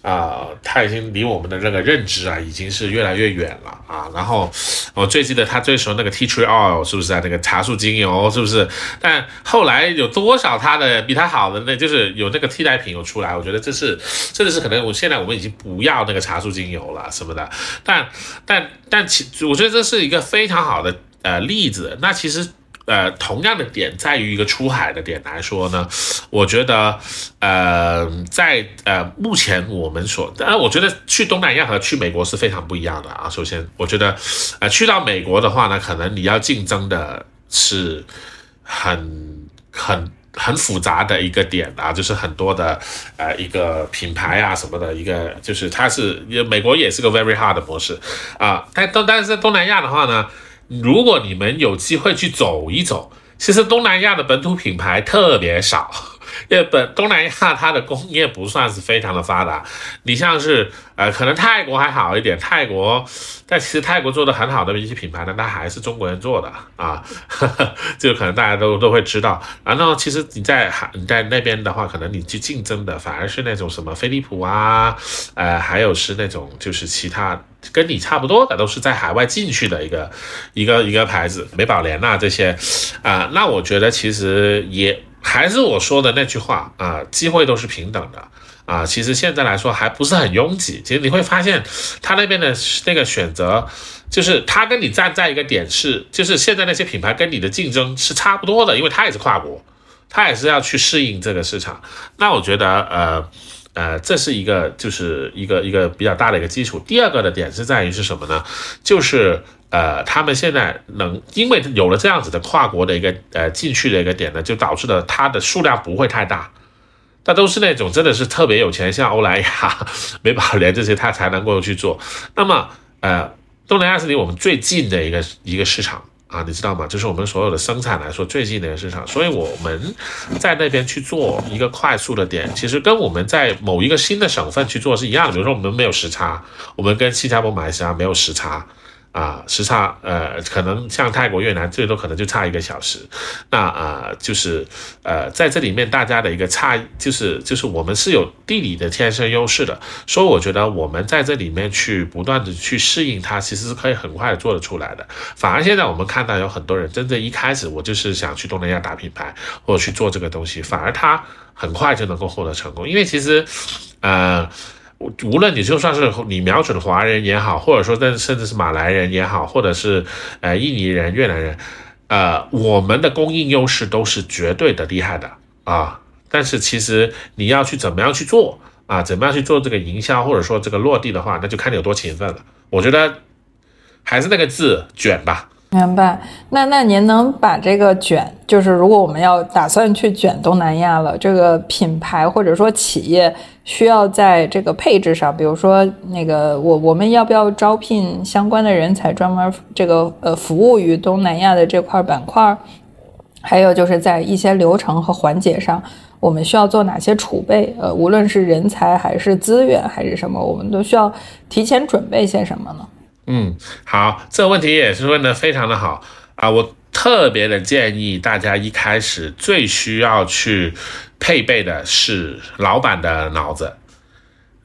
啊，它已经离我们的这个认知啊，已经是越来越远了啊。然后我。最记得他最熟那个 tea tree oil 是不是啊？那个茶树精油是不是？但后来有多少它的比它好的那就是有那个替代品有出来？我觉得这是真的是可能我现在我们已经不要那个茶树精油了什么的。但但但其我觉得这是一个非常好的呃例子。那其实。呃，同样的点在于一个出海的点来说呢，我觉得，呃，在呃目前我们所，呃，我觉得去东南亚和去美国是非常不一样的啊。首先，我觉得，呃，去到美国的话呢，可能你要竞争的是很很很复杂的一个点啊，就是很多的呃一个品牌啊什么的一个，就是它是美国也是个 very hard 的模式啊。但东但是在东南亚的话呢？如果你们有机会去走一走，其实东南亚的本土品牌特别少。因为本东南亚它的工业不算是非常的发达，你像是呃可能泰国还好一点，泰国但其实泰国做的很好的一些品牌呢，它还是中国人做的啊，这个可能大家都都会知道。然后其实你在海你在那边的话，可能你去竞争的反而是那种什么飞利浦啊，呃还有是那种就是其他跟你差不多的，都是在海外进去的一个一个一个牌子，美宝莲呐这些啊，那我觉得其实也。还是我说的那句话啊，机会都是平等的啊。其实现在来说还不是很拥挤。其实你会发现，他那边的那个选择，就是他跟你站在一个点是，就是现在那些品牌跟你的竞争是差不多的，因为他也是跨国，他也是要去适应这个市场。那我觉得，呃呃，这是一个就是一个一个比较大的一个基础。第二个的点是在于是什么呢？就是。呃，他们现在能，因为有了这样子的跨国的一个呃进去的一个点呢，就导致了它的数量不会太大，但都是那种真的是特别有钱，像欧莱雅、美宝莲这些，它才能够去做。那么，呃，东南亚是离我们最近的一个一个市场啊，你知道吗？就是我们所有的生产来说最近的一个市场，所以我们在那边去做一个快速的点，其实跟我们在某一个新的省份去做是一样的。比如说我们没有时差，我们跟新加坡、马来西亚没有时差。啊，时差，呃，可能像泰国、越南，最多可能就差一个小时。那啊，就是，呃，在这里面大家的一个差，就是就是我们是有地理的天生优势的，所以我觉得我们在这里面去不断的去适应它，其实是可以很快的做得出来的。反而现在我们看到有很多人，真正一开始我就是想去东南亚打品牌或者去做这个东西，反而他很快就能够获得成功，因为其实，呃。无论你就算是你瞄准华人也好，或者说甚甚至是马来人也好，或者是呃印尼人、越南人，呃，我们的供应优势都是绝对的厉害的啊。但是其实你要去怎么样去做啊，怎么样去做这个营销，或者说这个落地的话，那就看你有多勤奋了。我觉得还是那个字，卷吧。明白，那那您能把这个卷，就是如果我们要打算去卷东南亚了，这个品牌或者说企业需要在这个配置上，比如说那个我我们要不要招聘相关的人才，专门这个呃服务于东南亚的这块板块？还有就是在一些流程和环节上，我们需要做哪些储备？呃，无论是人才还是资源还是什么，我们都需要提前准备些什么呢？嗯，好，这个问题也是问的非常的好啊！我特别的建议大家一开始最需要去配备的是老板的脑子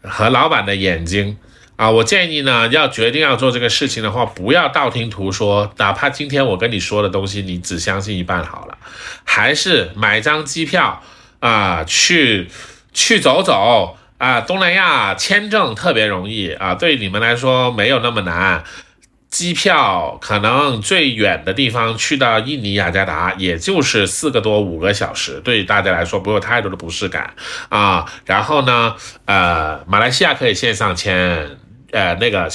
和老板的眼睛啊！我建议呢，要决定要做这个事情的话，不要道听途说，哪怕今天我跟你说的东西你只相信一半好了，还是买张机票啊，去去走走。啊，东南亚签证特别容易啊，对你们来说没有那么难。机票可能最远的地方去到印尼雅加达，也就是四个多五个小时，对大家来说不有太多的不适感啊。然后呢，呃，马来西亚可以线上签，呃，那个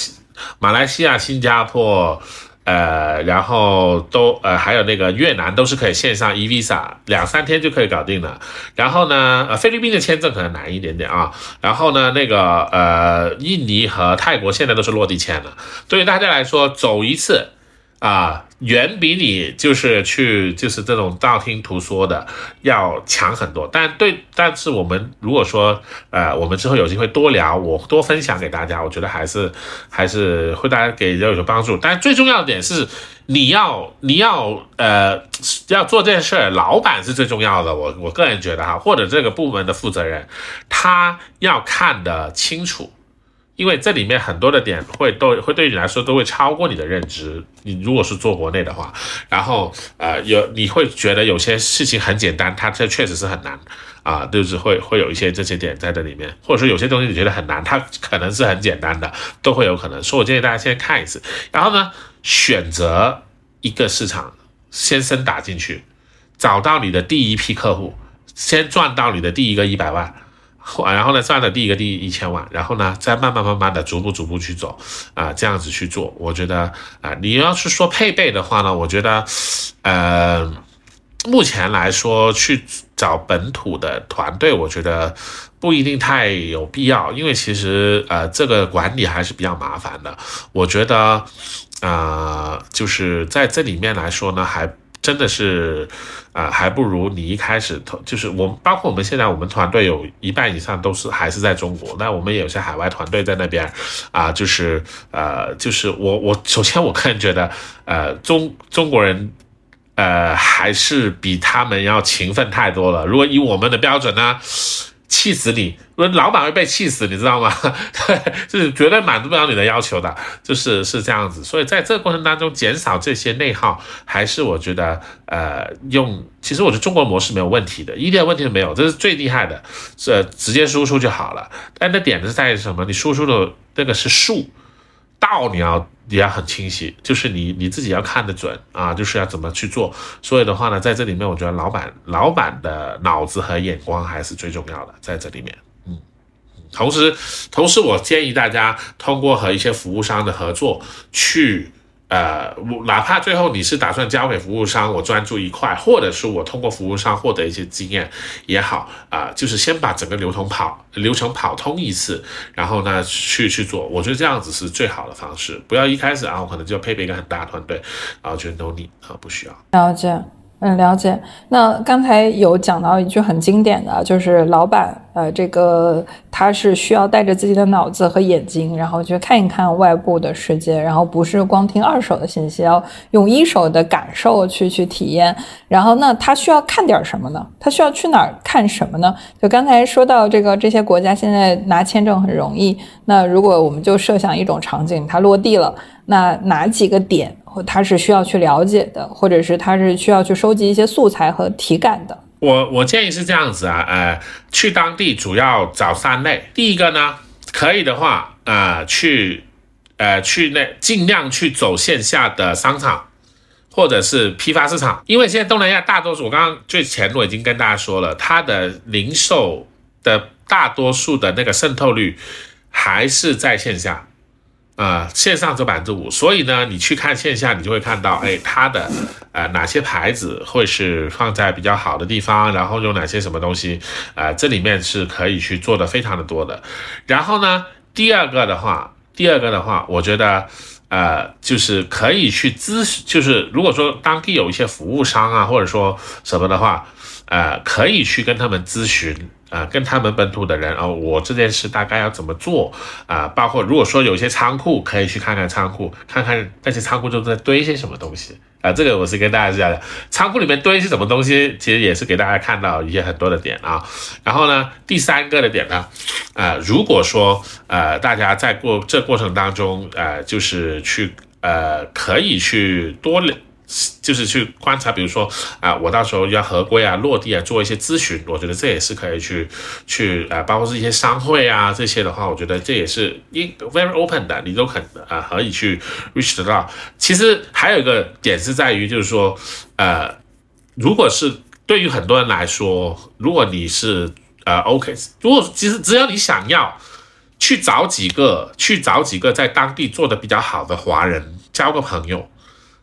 马来西亚、新加坡。呃，然后都呃，还有那个越南都是可以线上 e visa，两三天就可以搞定了。然后呢，呃，菲律宾的签证可能难一点点啊。然后呢，那个呃，印尼和泰国现在都是落地签了。对于大家来说，走一次啊，远比你就是去就是这种道听途说的要强很多。但对，但是我们如果说呃，我们之后有机会多聊，我多分享给大家，我觉得还是还是会大家给有有帮助。但最重要的点是，你要你要呃要做这件事儿，老板是最重要的。我我个人觉得哈，或者这个部门的负责人，他要看得清楚。因为这里面很多的点会都会对你来说都会超过你的认知。你如果是做国内的话，然后呃有你会觉得有些事情很简单，它这确实是很难啊，就是会会有一些这些点在这里面，或者说有些东西你觉得很难，它可能是很简单的，都会有可能。所以我建议大家先看一次，然后呢选择一个市场先深打进去，找到你的第一批客户，先赚到你的第一个一百万。然后呢，赚了第一个第一千万，然后呢，再慢慢慢慢的逐步逐步去走，啊，这样子去做，我觉得啊，你要是说配备的话呢，我觉得，呃，目前来说去找本土的团队，我觉得不一定太有必要，因为其实呃，这个管理还是比较麻烦的。我觉得，啊，就是在这里面来说呢，还。真的是，啊，还不如你一开始投，就是我们，包括我们现在我们团队有一半以上都是还是在中国，那我们也有些海外团队在那边，啊，就是呃，就是我我首先我个人觉得，呃，中中国人，呃，还是比他们要勤奋太多了。如果以我们的标准呢？气死你！老板会被气死，你知道吗？对，就是绝对满足不了你的要求的，就是是这样子。所以在这个过程当中，减少这些内耗，还是我觉得，呃，用其实我觉得中国模式没有问题的，一点问题都没有，这是最厉害的，是直接输出就好了。但那点子在于什么？你输出的那个是数。道你要也要很清晰，就是你你自己要看得准啊，就是要怎么去做。所以的话呢，在这里面，我觉得老板老板的脑子和眼光还是最重要的，在这里面，嗯，同时同时，我建议大家通过和一些服务商的合作去。呃，哪怕最后你是打算交给服务商，我专注一块，或者是我通过服务商获得一些经验也好，啊，就是先把整个流通跑流程跑通一次，然后呢去去做，我觉得这样子是最好的方式，不要一开始啊，我可能就配备一个很大的团队，然后觉得 no need 啊，不需要。了解。嗯，了解。那刚才有讲到一句很经典的，就是老板，呃，这个他是需要带着自己的脑子和眼睛，然后去看一看外部的世界，然后不是光听二手的信息，要用一手的感受去去体验。然后，那他需要看点什么呢？他需要去哪儿看什么呢？就刚才说到这个，这些国家现在拿签证很容易。那如果我们就设想一种场景，它落地了，那哪几个点？他是需要去了解的，或者是他是需要去收集一些素材和体感的。我我建议是这样子啊，呃，去当地主要找三类。第一个呢，可以的话，呃，去，呃，去那尽量去走线下的商场，或者是批发市场，因为现在东南亚大多数，我刚刚最前我已经跟大家说了，它的零售的大多数的那个渗透率还是在线下。呃，线上只百分之五，所以呢，你去看线下，你就会看到，哎，它的呃哪些牌子会是放在比较好的地方，然后有哪些什么东西，呃，这里面是可以去做的非常的多的。然后呢，第二个的话，第二个的话，我觉得，呃，就是可以去咨询，就是如果说当地有一些服务商啊，或者说什么的话。呃，可以去跟他们咨询，呃，跟他们本土的人哦，我这件事大概要怎么做啊？包括如果说有些仓库，可以去看看仓库，看看那些仓库都在堆些什么东西啊。这个我是跟大家讲的，仓库里面堆一些什么东西，其实也是给大家看到一些很多的点啊。然后呢，第三个的点呢，呃，如果说呃大家在过这过程当中，呃，就是去呃可以去多就是去观察，比如说啊，我到时候要合规啊、落地啊，做一些咨询，我觉得这也是可以去去啊，包括是一些商会啊这些的话，我觉得这也是一 very open 的，你都肯啊可以去 reach 得到。其实还有一个点是在于，就是说呃，如果是对于很多人来说，如果你是呃 OK，如果其实只要你想要去找几个去找几个在当地做的比较好的华人交个朋友。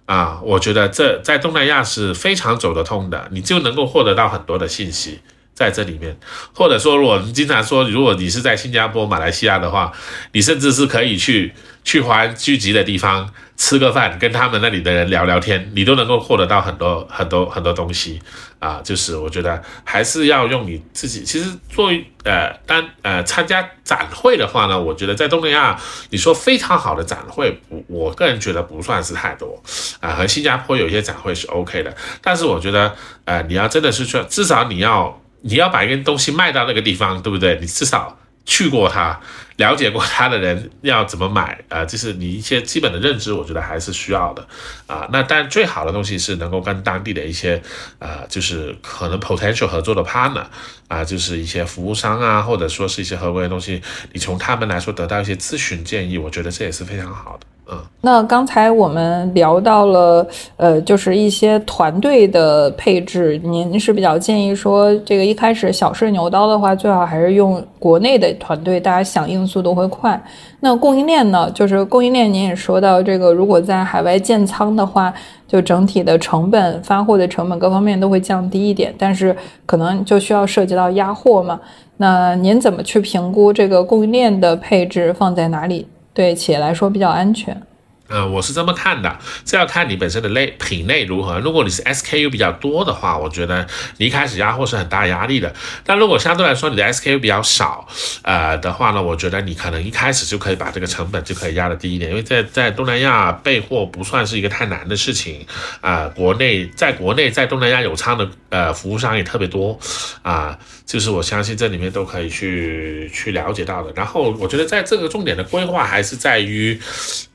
啊，我觉得这在东南亚是非常走得通的，你就能够获得到很多的信息。在这里面，或者说，如果经常说，如果你是在新加坡、马来西亚的话，你甚至是可以去去华人聚集的地方吃个饭，跟他们那里的人聊聊天，你都能够获得到很多很多很多东西啊。就是我觉得还是要用你自己。其实作为呃，当呃参加展会的话呢，我觉得在东南亚，你说非常好的展会，我我个人觉得不算是太多啊。和新加坡有一些展会是 OK 的，但是我觉得呃，你要真的是说，至少你要。你要把一个东西卖到那个地方，对不对？你至少去过它，了解过它的人要怎么买啊？就是你一些基本的认知，我觉得还是需要的啊。那但最好的东西是能够跟当地的一些啊，就是可能 potential 合作的 partner 啊，就是一些服务商啊，或者说是一些合规的东西，你从他们来说得到一些咨询建议，我觉得这也是非常好的。嗯，那刚才我们聊到了，呃，就是一些团队的配置，您是比较建议说，这个一开始小试牛刀的话，最好还是用国内的团队，大家响应速度会快。那供应链呢？就是供应链，您也说到这个，如果在海外建仓的话，就整体的成本、发货的成本各方面都会降低一点，但是可能就需要涉及到压货嘛。那您怎么去评估这个供应链的配置放在哪里？对企业来说比较安全。呃，我是这么看的，这要看你本身的类品类如何。如果你是 SKU 比较多的话，我觉得你一开始压货是很大压力的。但如果相对来说你的 SKU 比较少，呃的话呢，我觉得你可能一开始就可以把这个成本就可以压的低一点，因为在在东南亚备货不算是一个太难的事情啊。国内在国内在东南亚有仓的呃服务商也特别多啊。就是我相信这里面都可以去去了解到的。然后我觉得在这个重点的规划还是在于，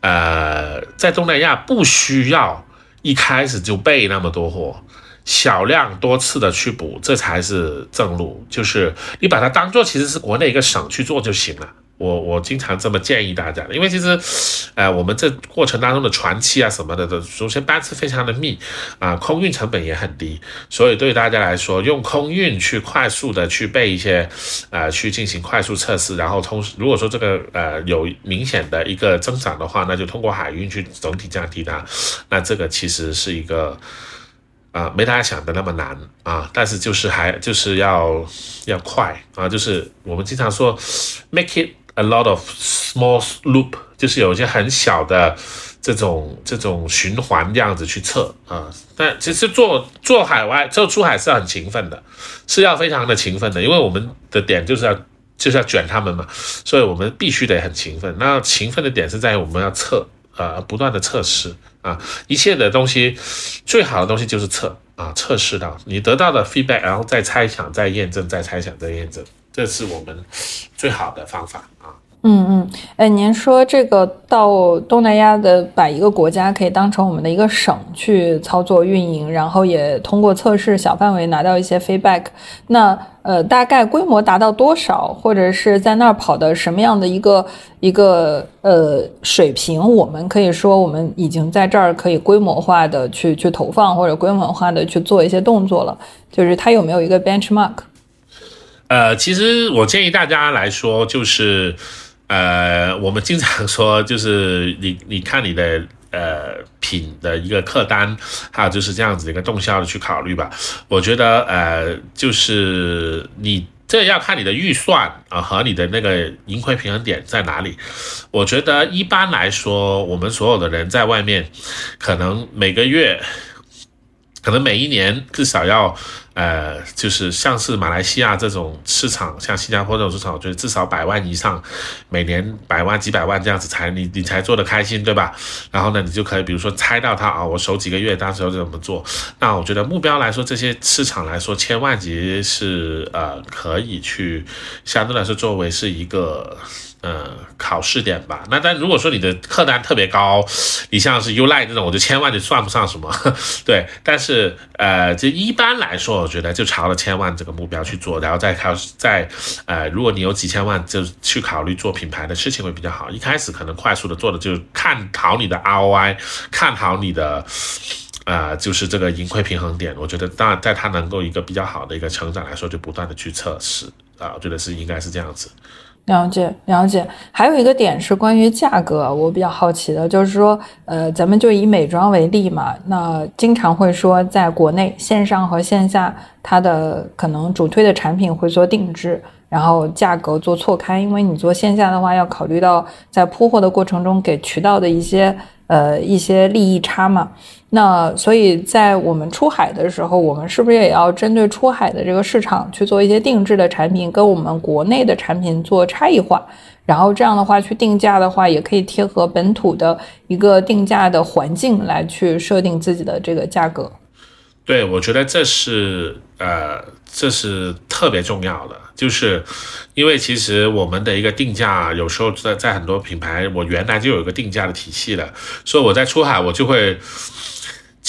呃，在东南亚不需要一开始就备那么多货，小量多次的去补，这才是正路。就是你把它当做其实是国内一个省去做就行了。我我经常这么建议大家，因为其实，呃，我们这过程当中的船期啊什么的的，首先班次非常的密，啊，空运成本也很低，所以对大家来说，用空运去快速的去备一些，呃，去进行快速测试，然后通如果说这个呃有明显的一个增长的话，那就通过海运去整体降低它，那这个其实是一个。啊，没大家想的那么难啊，但是就是还就是要要快啊，就是我们经常说，make it a lot of small loop，就是有一些很小的这种这种循环这样子去测啊。但其实做做海外做出海是很勤奋的，是要非常的勤奋的，因为我们的点就是要就是要卷他们嘛，所以我们必须得很勤奋。那勤奋的点是在于我们要测。呃，不断的测试啊，一切的东西，最好的东西就是测啊，测试到你得到的 feedback，然后再猜想、再验证、再猜想、再验证，这是我们最好的方法啊。嗯嗯，哎，您说这个到东南亚的把一个国家可以当成我们的一个省去操作运营，然后也通过测试小范围拿到一些 feedback，那呃大概规模达到多少，或者是在那儿跑的什么样的一个一个呃水平，我们可以说我们已经在这儿可以规模化的去去投放或者规模化的去做一些动作了，就是它有没有一个 benchmark？呃，其实我建议大家来说就是。呃，我们经常说，就是你你看你的呃品的一个客单，还有就是这样子一个动销的去考虑吧。我觉得呃，就是你这要看你的预算啊和你的那个盈亏平衡点在哪里。我觉得一般来说，我们所有的人在外面，可能每个月。可能每一年至少要，呃，就是像是马来西亚这种市场，像新加坡这种市场，我觉得至少百万以上，每年百万几百万这样子才你你才做得开心，对吧？然后呢，你就可以比如说猜到它啊，我守几个月，当时要怎么做？那我觉得目标来说，这些市场来说，千万级是呃可以去相对来说作为是一个。呃，考试点吧。那但如果说你的客单特别高，你像是 Uline 这种，我就千万就算不上什么。对，但是呃，就一般来说，我觉得就朝着千万这个目标去做，然后再考再呃，如果你有几千万，就去考虑做品牌的事情会比较好。一开始可能快速的做的就是看好你的 ROI，看好你的呃，就是这个盈亏平衡点。我觉得当然在它能够一个比较好的一个成长来说，就不断的去测试啊，我觉得是应该是这样子。了解了解，还有一个点是关于价格，我比较好奇的，就是说，呃，咱们就以美妆为例嘛，那经常会说，在国内线上和线下，它的可能主推的产品会做定制，然后价格做错开，因为你做线下的话，要考虑到在铺货的过程中给渠道的一些。呃，一些利益差嘛，那所以在我们出海的时候，我们是不是也要针对出海的这个市场去做一些定制的产品，跟我们国内的产品做差异化？然后这样的话去定价的话，也可以贴合本土的一个定价的环境来去设定自己的这个价格。对，我觉得这是呃，这是特别重要的。就是因为其实我们的一个定价，有时候在在很多品牌，我原来就有一个定价的体系了，所以我在出海我就会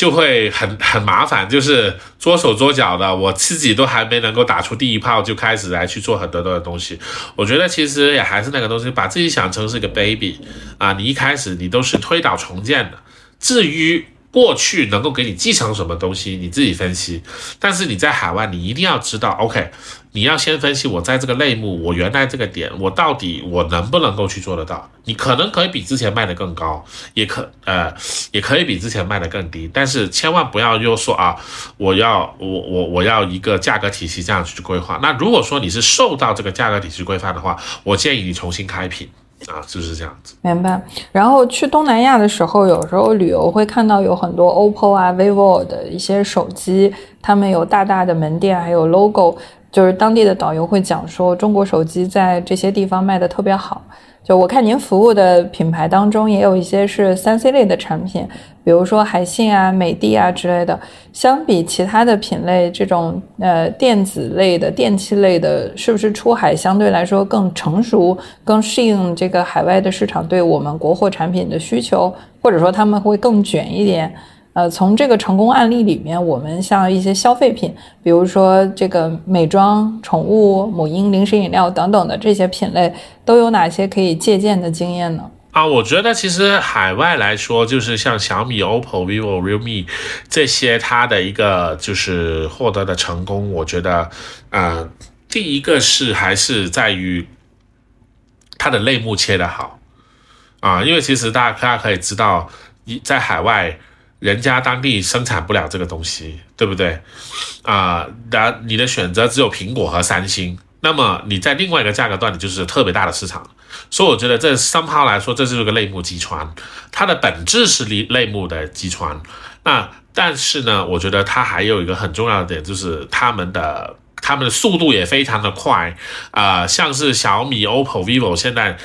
就会很很麻烦，就是捉手捉脚的，我自己都还没能够打出第一炮，就开始来去做很多多的东西。我觉得其实也还是那个东西，把自己想成是个 baby 啊，你一开始你都是推倒重建的，至于。过去能够给你继承什么东西，你自己分析。但是你在海外，你一定要知道，OK，你要先分析我在这个类目，我原来这个点，我到底我能不能够去做得到？你可能可以比之前卖的更高，也可呃，也可以比之前卖的更低。但是千万不要又说啊，我要我我我要一个价格体系这样去规划。那如果说你是受到这个价格体系规范的话，我建议你重新开品。啊，就是这样子，明白。然后去东南亚的时候，有时候旅游会看到有很多 OPPO 啊、vivo 的一些手机，他们有大大的门店，还有 logo，就是当地的导游会讲说，中国手机在这些地方卖的特别好。就我看您服务的品牌当中，也有一些是三 C 类的产品，比如说海信啊、美的啊之类的。相比其他的品类，这种呃电子类的、电器类的，是不是出海相对来说更成熟、更适应这个海外的市场对我们国货产品的需求，或者说他们会更卷一点？呃，从这个成功案例里面，我们像一些消费品，比如说这个美妆、宠物、母婴、零食、饮料等等的这些品类，都有哪些可以借鉴的经验呢？啊，我觉得其实海外来说，就是像小米、OPPO、vivo、realme 这些，它的一个就是获得的成功，我觉得，呃，第一个是还是在于它的类目切的好啊，因为其实大家大家可以知道，一在海外。人家当地生产不了这个东西，对不对？啊，那你的选择只有苹果和三星，那么你在另外一个价格段，你就是特别大的市场。所以我觉得这三号来说，这就是个类目击穿，它的本质是类类目的击穿。那但是呢，我觉得它还有一个很重要的点，就是他们的他们的速度也非常的快啊，像是小米、OPPO、vivo 现在。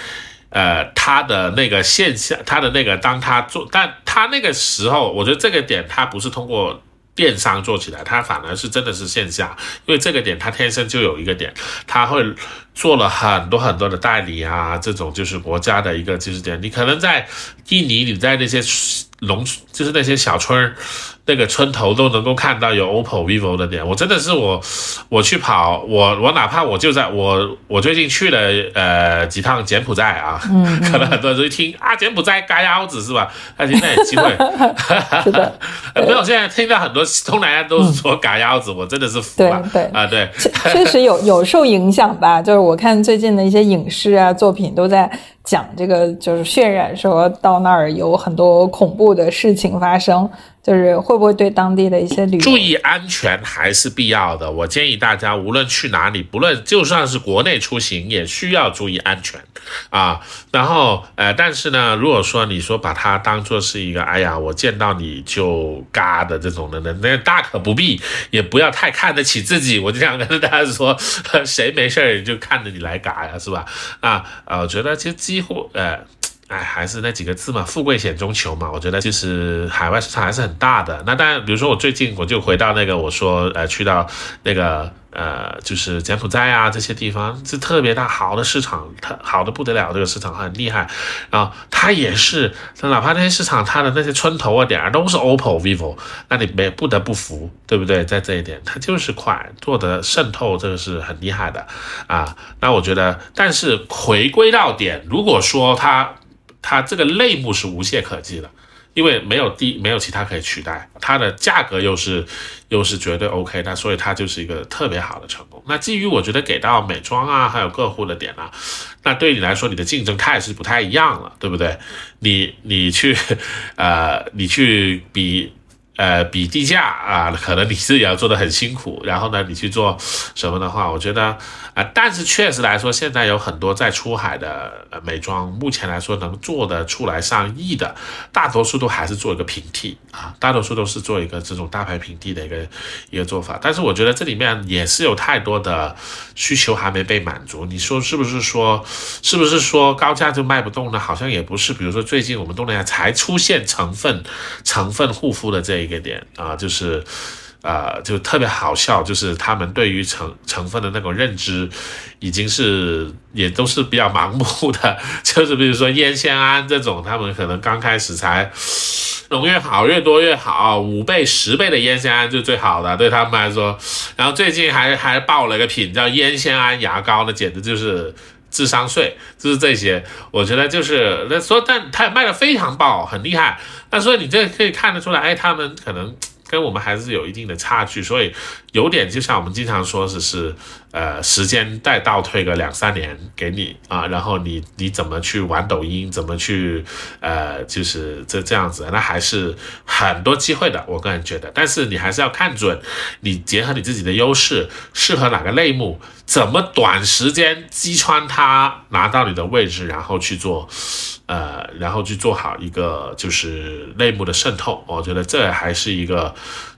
呃，他的那个现象，他的那个，当他做，但他那个时候，我觉得这个点他不是通过电商做起来，他反而是真的是线下，因为这个点他天生就有一个点，他会做了很多很多的代理啊，这种就是国家的一个就是点，你可能在印尼，你在那些农，就是那些小村儿。那个村头都能够看到有 OPPO、vivo 的店，我真的是我，我去跑，我我哪怕我就在我我最近去了呃几趟柬埔寨啊，可能很多人一听啊柬埔寨嘎腰子是吧？他现在有机会，是的，没有现在听到很多东南亚都是说嘎腰子，我真的是服了，对啊对，确实有有受影响吧？就是我看最近的一些影视啊作品都在讲这个，就是渲染说到那儿有很多恐怖的事情发生。就是会不会对当地的一些旅注意安全还是必要的。我建议大家无论去哪里，不论就算是国内出行，也需要注意安全啊。然后呃，但是呢，如果说你说把它当做是一个，哎呀，我见到你就嘎的这种的，那那大可不必，也不要太看得起自己。我就想跟大家说，谁没事儿就看着你来嘎呀，是吧？啊呃，我觉得其实几乎呃。哎，还是那几个字嘛，富贵险中求嘛。我觉得就是海外市场还是很大的。那当然，比如说我最近我就回到那个，我说呃去到那个呃就是柬埔寨啊这些地方是特别大好的市场，它好的不得了，这个市场很厉害。然后它也是，哪怕那些市场它的那些村头啊点儿都是 OPPO、vivo，那你没不得不服，对不对？在这一点，它就是快，做的渗透这个是很厉害的啊。那我觉得，但是回归到点，如果说它它这个类目是无懈可击的，因为没有第没有其他可以取代，它的价格又是又是绝对 OK，那所以它就是一个特别好的成功。那基于我觉得给到美妆啊，还有个户的点啊，那对你来说你的竞争态势不太一样了，对不对？你你去呃你去比。呃，比地价啊，可能你自己要做的很辛苦，然后呢，你去做什么的话，我觉得啊，但是确实来说，现在有很多在出海的美妆，目前来说能做得出来上亿的，大多数都还是做一个平替啊，大多数都是做一个这种大牌平替的一个一个做法。但是我觉得这里面也是有太多的需求还没被满足。你说是不是说，是不是说高价就卖不动呢？好像也不是。比如说最近我们东南亚才出现成分成分护肤的这。一个点啊，就是，呃，就特别好笑，就是他们对于成成分的那种认知，已经是也都是比较盲目的，就是比如说烟酰胺这种，他们可能刚开始才浓越好，越多越好，五倍十倍的烟酰胺就最好的，对他们来说。然后最近还 还爆了一个品叫烟酰胺牙膏，那简直就是智商税，就是这些，我觉得就是那说，但它卖的非常爆，很厉害。那所以你这可以看得出来，哎，他们可能跟我们还是有一定的差距，所以有点就像我们经常说是是，呃，时间再倒退个两三年给你啊，然后你你怎么去玩抖音，怎么去，呃，就是这这样子，那还是很多机会的，我个人觉得，但是你还是要看准，你结合你自己的优势，适合哪个类目，怎么短时间击穿它，拿到你的位置，然后去做。呃，然后去做好一个就是类目的渗透，我觉得这还是一个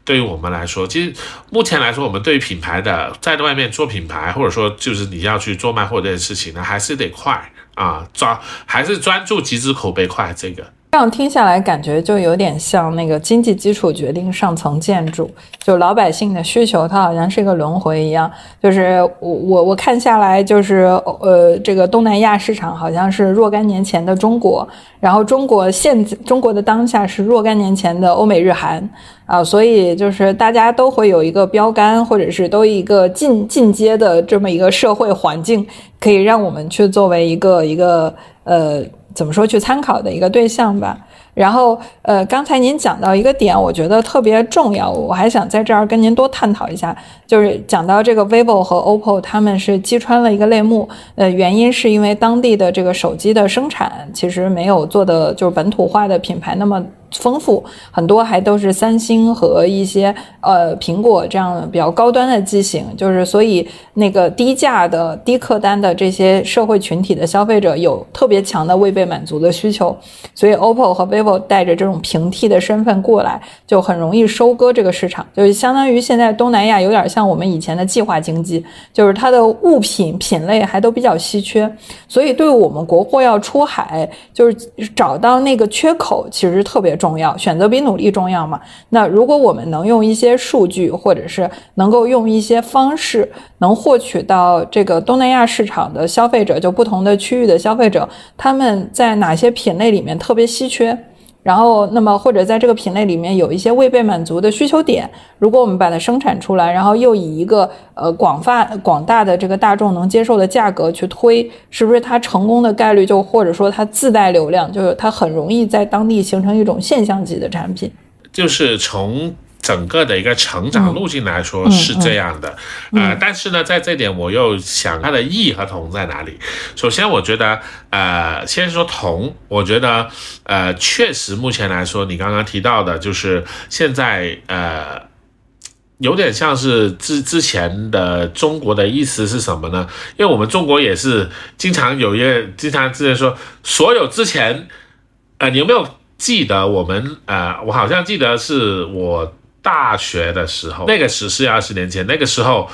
对于我们来说，其实目前来说，我们对于品牌的在外面做品牌，或者说就是你要去做卖货这件事情呢，还是得快啊，抓还是专注极致口碑快这个。这样听下来，感觉就有点像那个经济基础决定上层建筑，就老百姓的需求，它好像是一个轮回一样。就是我我我看下来，就是呃，这个东南亚市场好像是若干年前的中国，然后中国现中国的当下是若干年前的欧美日韩啊，所以就是大家都会有一个标杆，或者是都一个进进阶的这么一个社会环境，可以让我们去作为一个一个呃。怎么说去参考的一个对象吧。然后，呃，刚才您讲到一个点，我觉得特别重要，我还想在这儿跟您多探讨一下，就是讲到这个 vivo 和 oppo，他们是击穿了一个类目，呃，原因是因为当地的这个手机的生产其实没有做的就是本土化的品牌那么。丰富很多，还都是三星和一些呃苹果这样的比较高端的机型，就是所以那个低价的低客单的这些社会群体的消费者有特别强的未被满足的需求，所以 OPPO 和 vivo 带着这种平替的身份过来，就很容易收割这个市场，就是相当于现在东南亚有点像我们以前的计划经济，就是它的物品品类还都比较稀缺，所以对我们国货要出海，就是找到那个缺口，其实特别。重要选择比努力重要嘛？那如果我们能用一些数据，或者是能够用一些方式，能获取到这个东南亚市场的消费者，就不同的区域的消费者，他们在哪些品类里面特别稀缺？然后，那么或者在这个品类里面有一些未被满足的需求点，如果我们把它生产出来，然后又以一个呃广泛广大的这个大众能接受的价格去推，是不是它成功的概率就或者说它自带流量，就是它很容易在当地形成一种现象级的产品，就是从。整个的一个成长路径来说是这样的，呃，但是呢，在这点我又想它的异和同在哪里？首先，我觉得，呃，先说同，我觉得，呃，确实目前来说，你刚刚提到的，就是现在，呃，有点像是之之前的中国的意思是什么呢？因为我们中国也是经常有一个经常之前说，所有之前，呃，你有没有记得我们？呃，我好像记得是我。大学的时候，那个十四二十年前，那个时候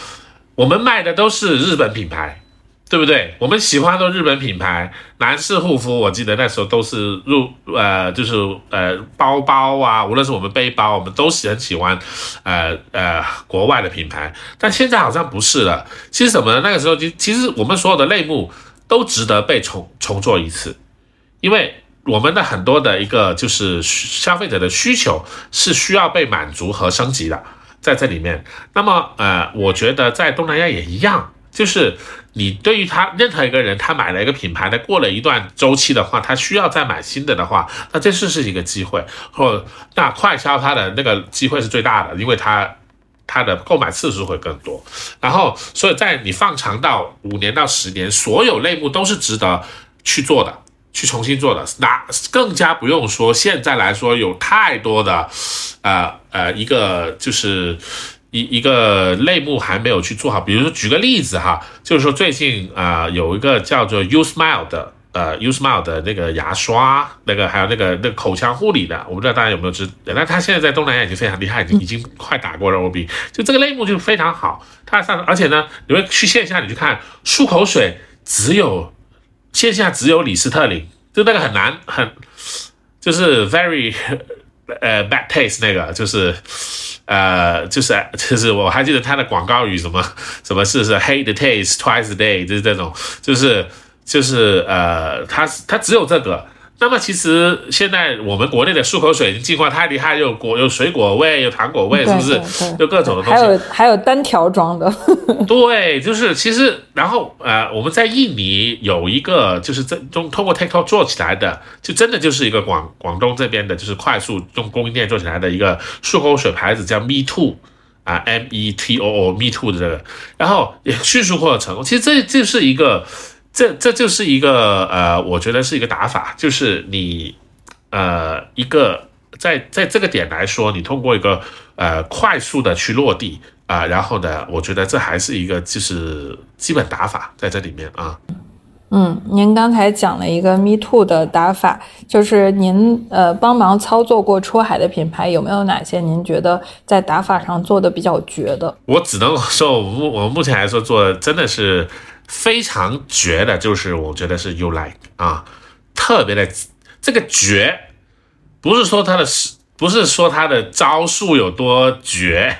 我们卖的都是日本品牌，对不对？我们喜欢的日本品牌，男士护肤，我记得那时候都是入呃，就是呃包包啊，无论是我们背包，我们都是很喜欢呃呃国外的品牌。但现在好像不是了。其实什么呢？那个时候，其其实我们所有的类目都值得被重重做一次，因为。我们的很多的一个就是消费者的需求是需要被满足和升级的，在这里面。那么，呃，我觉得在东南亚也一样，就是你对于他任何一个人，他买了一个品牌的，过了一段周期的话，他需要再买新的的话，那这是是一个机会，或那快销它的那个机会是最大的，因为它它的购买次数会更多。然后，所以在你放长到五年到十年，所有类目都是值得去做的。去重新做的，那更加不用说。现在来说，有太多的，呃呃，一个就是一一个类目还没有去做好。比如说，举个例子哈，就是说最近啊，有一个叫做 U Smile 的，呃，U Smile 的那个牙刷，那个还有那个那个口腔护理的，我不知道大家有没有知。那他现在在东南亚已经非常厉害，已经已经快打过了 O B。就这个类目就非常好，它上而且呢，你会去线下你去看漱口水，只有。线下只有李斯特林，就那个很难很，就是 very 呃 bad taste 那个，就是呃就是就是我还记得他的广告语什么什么是是 hate the taste twice a day，就是这种，就是就是呃，他他只有这个。那么其实现在我们国内的漱口水已经进化太厉害，有果有水果味，有糖果味，是不是？就各种的东西。还有还有单条装的。对，就是其实，然后呃，我们在印尼有一个就是在中通过 TikTok 做起来的，就真的就是一个广广东这边的，就是快速用供应链做起来的一个漱口水牌子，叫 Me Too 啊，M E T O O Me Too 的这个，然后也迅速获得成功。其实这这是一个。这这就是一个呃，我觉得是一个打法，就是你呃一个在在这个点来说，你通过一个呃快速的去落地啊，然后呢，我觉得这还是一个就是基本打法在这里面啊。嗯，您刚才讲了一个 Me Too 的打法，就是您呃帮忙操作过出海的品牌，有没有哪些您觉得在打法上做的比较绝的？我只能说，我目我目前来说做的真的是。非常绝的，就是我觉得是 U Like 啊，特别的这个绝，不是说他的，不是说他的招数有多绝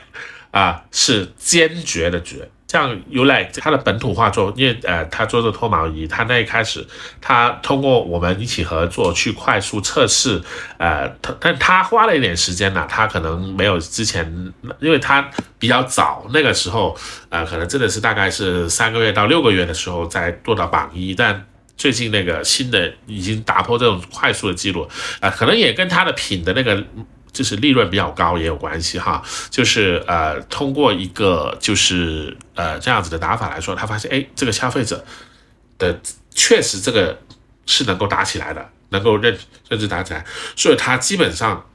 啊，是坚决的绝。像 Ulike 他的本土化做，因为呃他做这脱毛仪，他那一开始他通过我们一起合作去快速测试，呃他但他花了一点时间呢，他可能没有之前，因为他比较早那个时候，呃可能真的是大概是三个月到六个月的时候再做到榜一，但最近那个新的已经打破这种快速的记录，啊可能也跟他的品的那个。就是利润比较高也有关系哈，就是呃通过一个就是呃这样子的打法来说，他发现哎这个消费者的确实这个是能够打起来的，能够认认知打起来，所以他基本上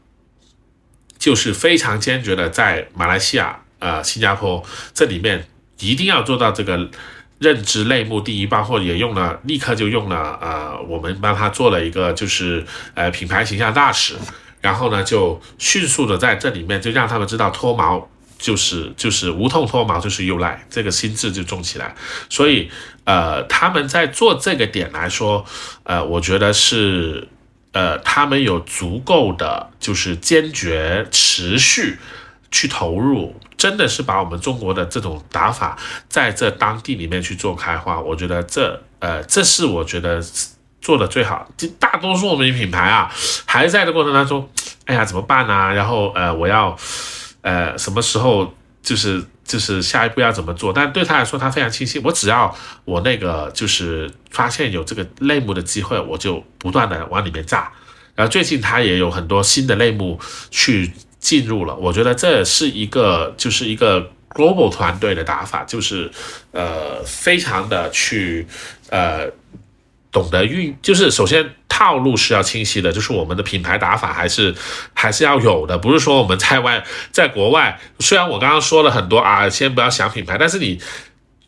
就是非常坚决的在马来西亚呃新加坡这里面一定要做到这个认知类目第一，包括也用了立刻就用了呃我们帮他做了一个就是呃品牌形象大使。然后呢，就迅速的在这里面就让他们知道脱毛就是就是无痛脱毛就是优赖，这个心智就重起来。所以呃，他们在做这个点来说，呃，我觉得是呃，他们有足够的就是坚决持续去投入，真的是把我们中国的这种打法在这当地里面去做开花。我觉得这呃，这是我觉得。做的最好，就大多数我们品牌啊，还在的过程当中，哎呀怎么办呢？然后呃，我要呃什么时候就是就是下一步要怎么做？但对他来说，他非常清晰，我只要我那个就是发现有这个类目的机会，我就不断的往里面炸。然后最近他也有很多新的类目去进入了，我觉得这是一个就是一个 global 团队的打法，就是呃非常的去呃。懂得运就是首先套路是要清晰的，就是我们的品牌打法还是还是要有的，不是说我们在外在国外，虽然我刚刚说了很多啊，先不要想品牌，但是你。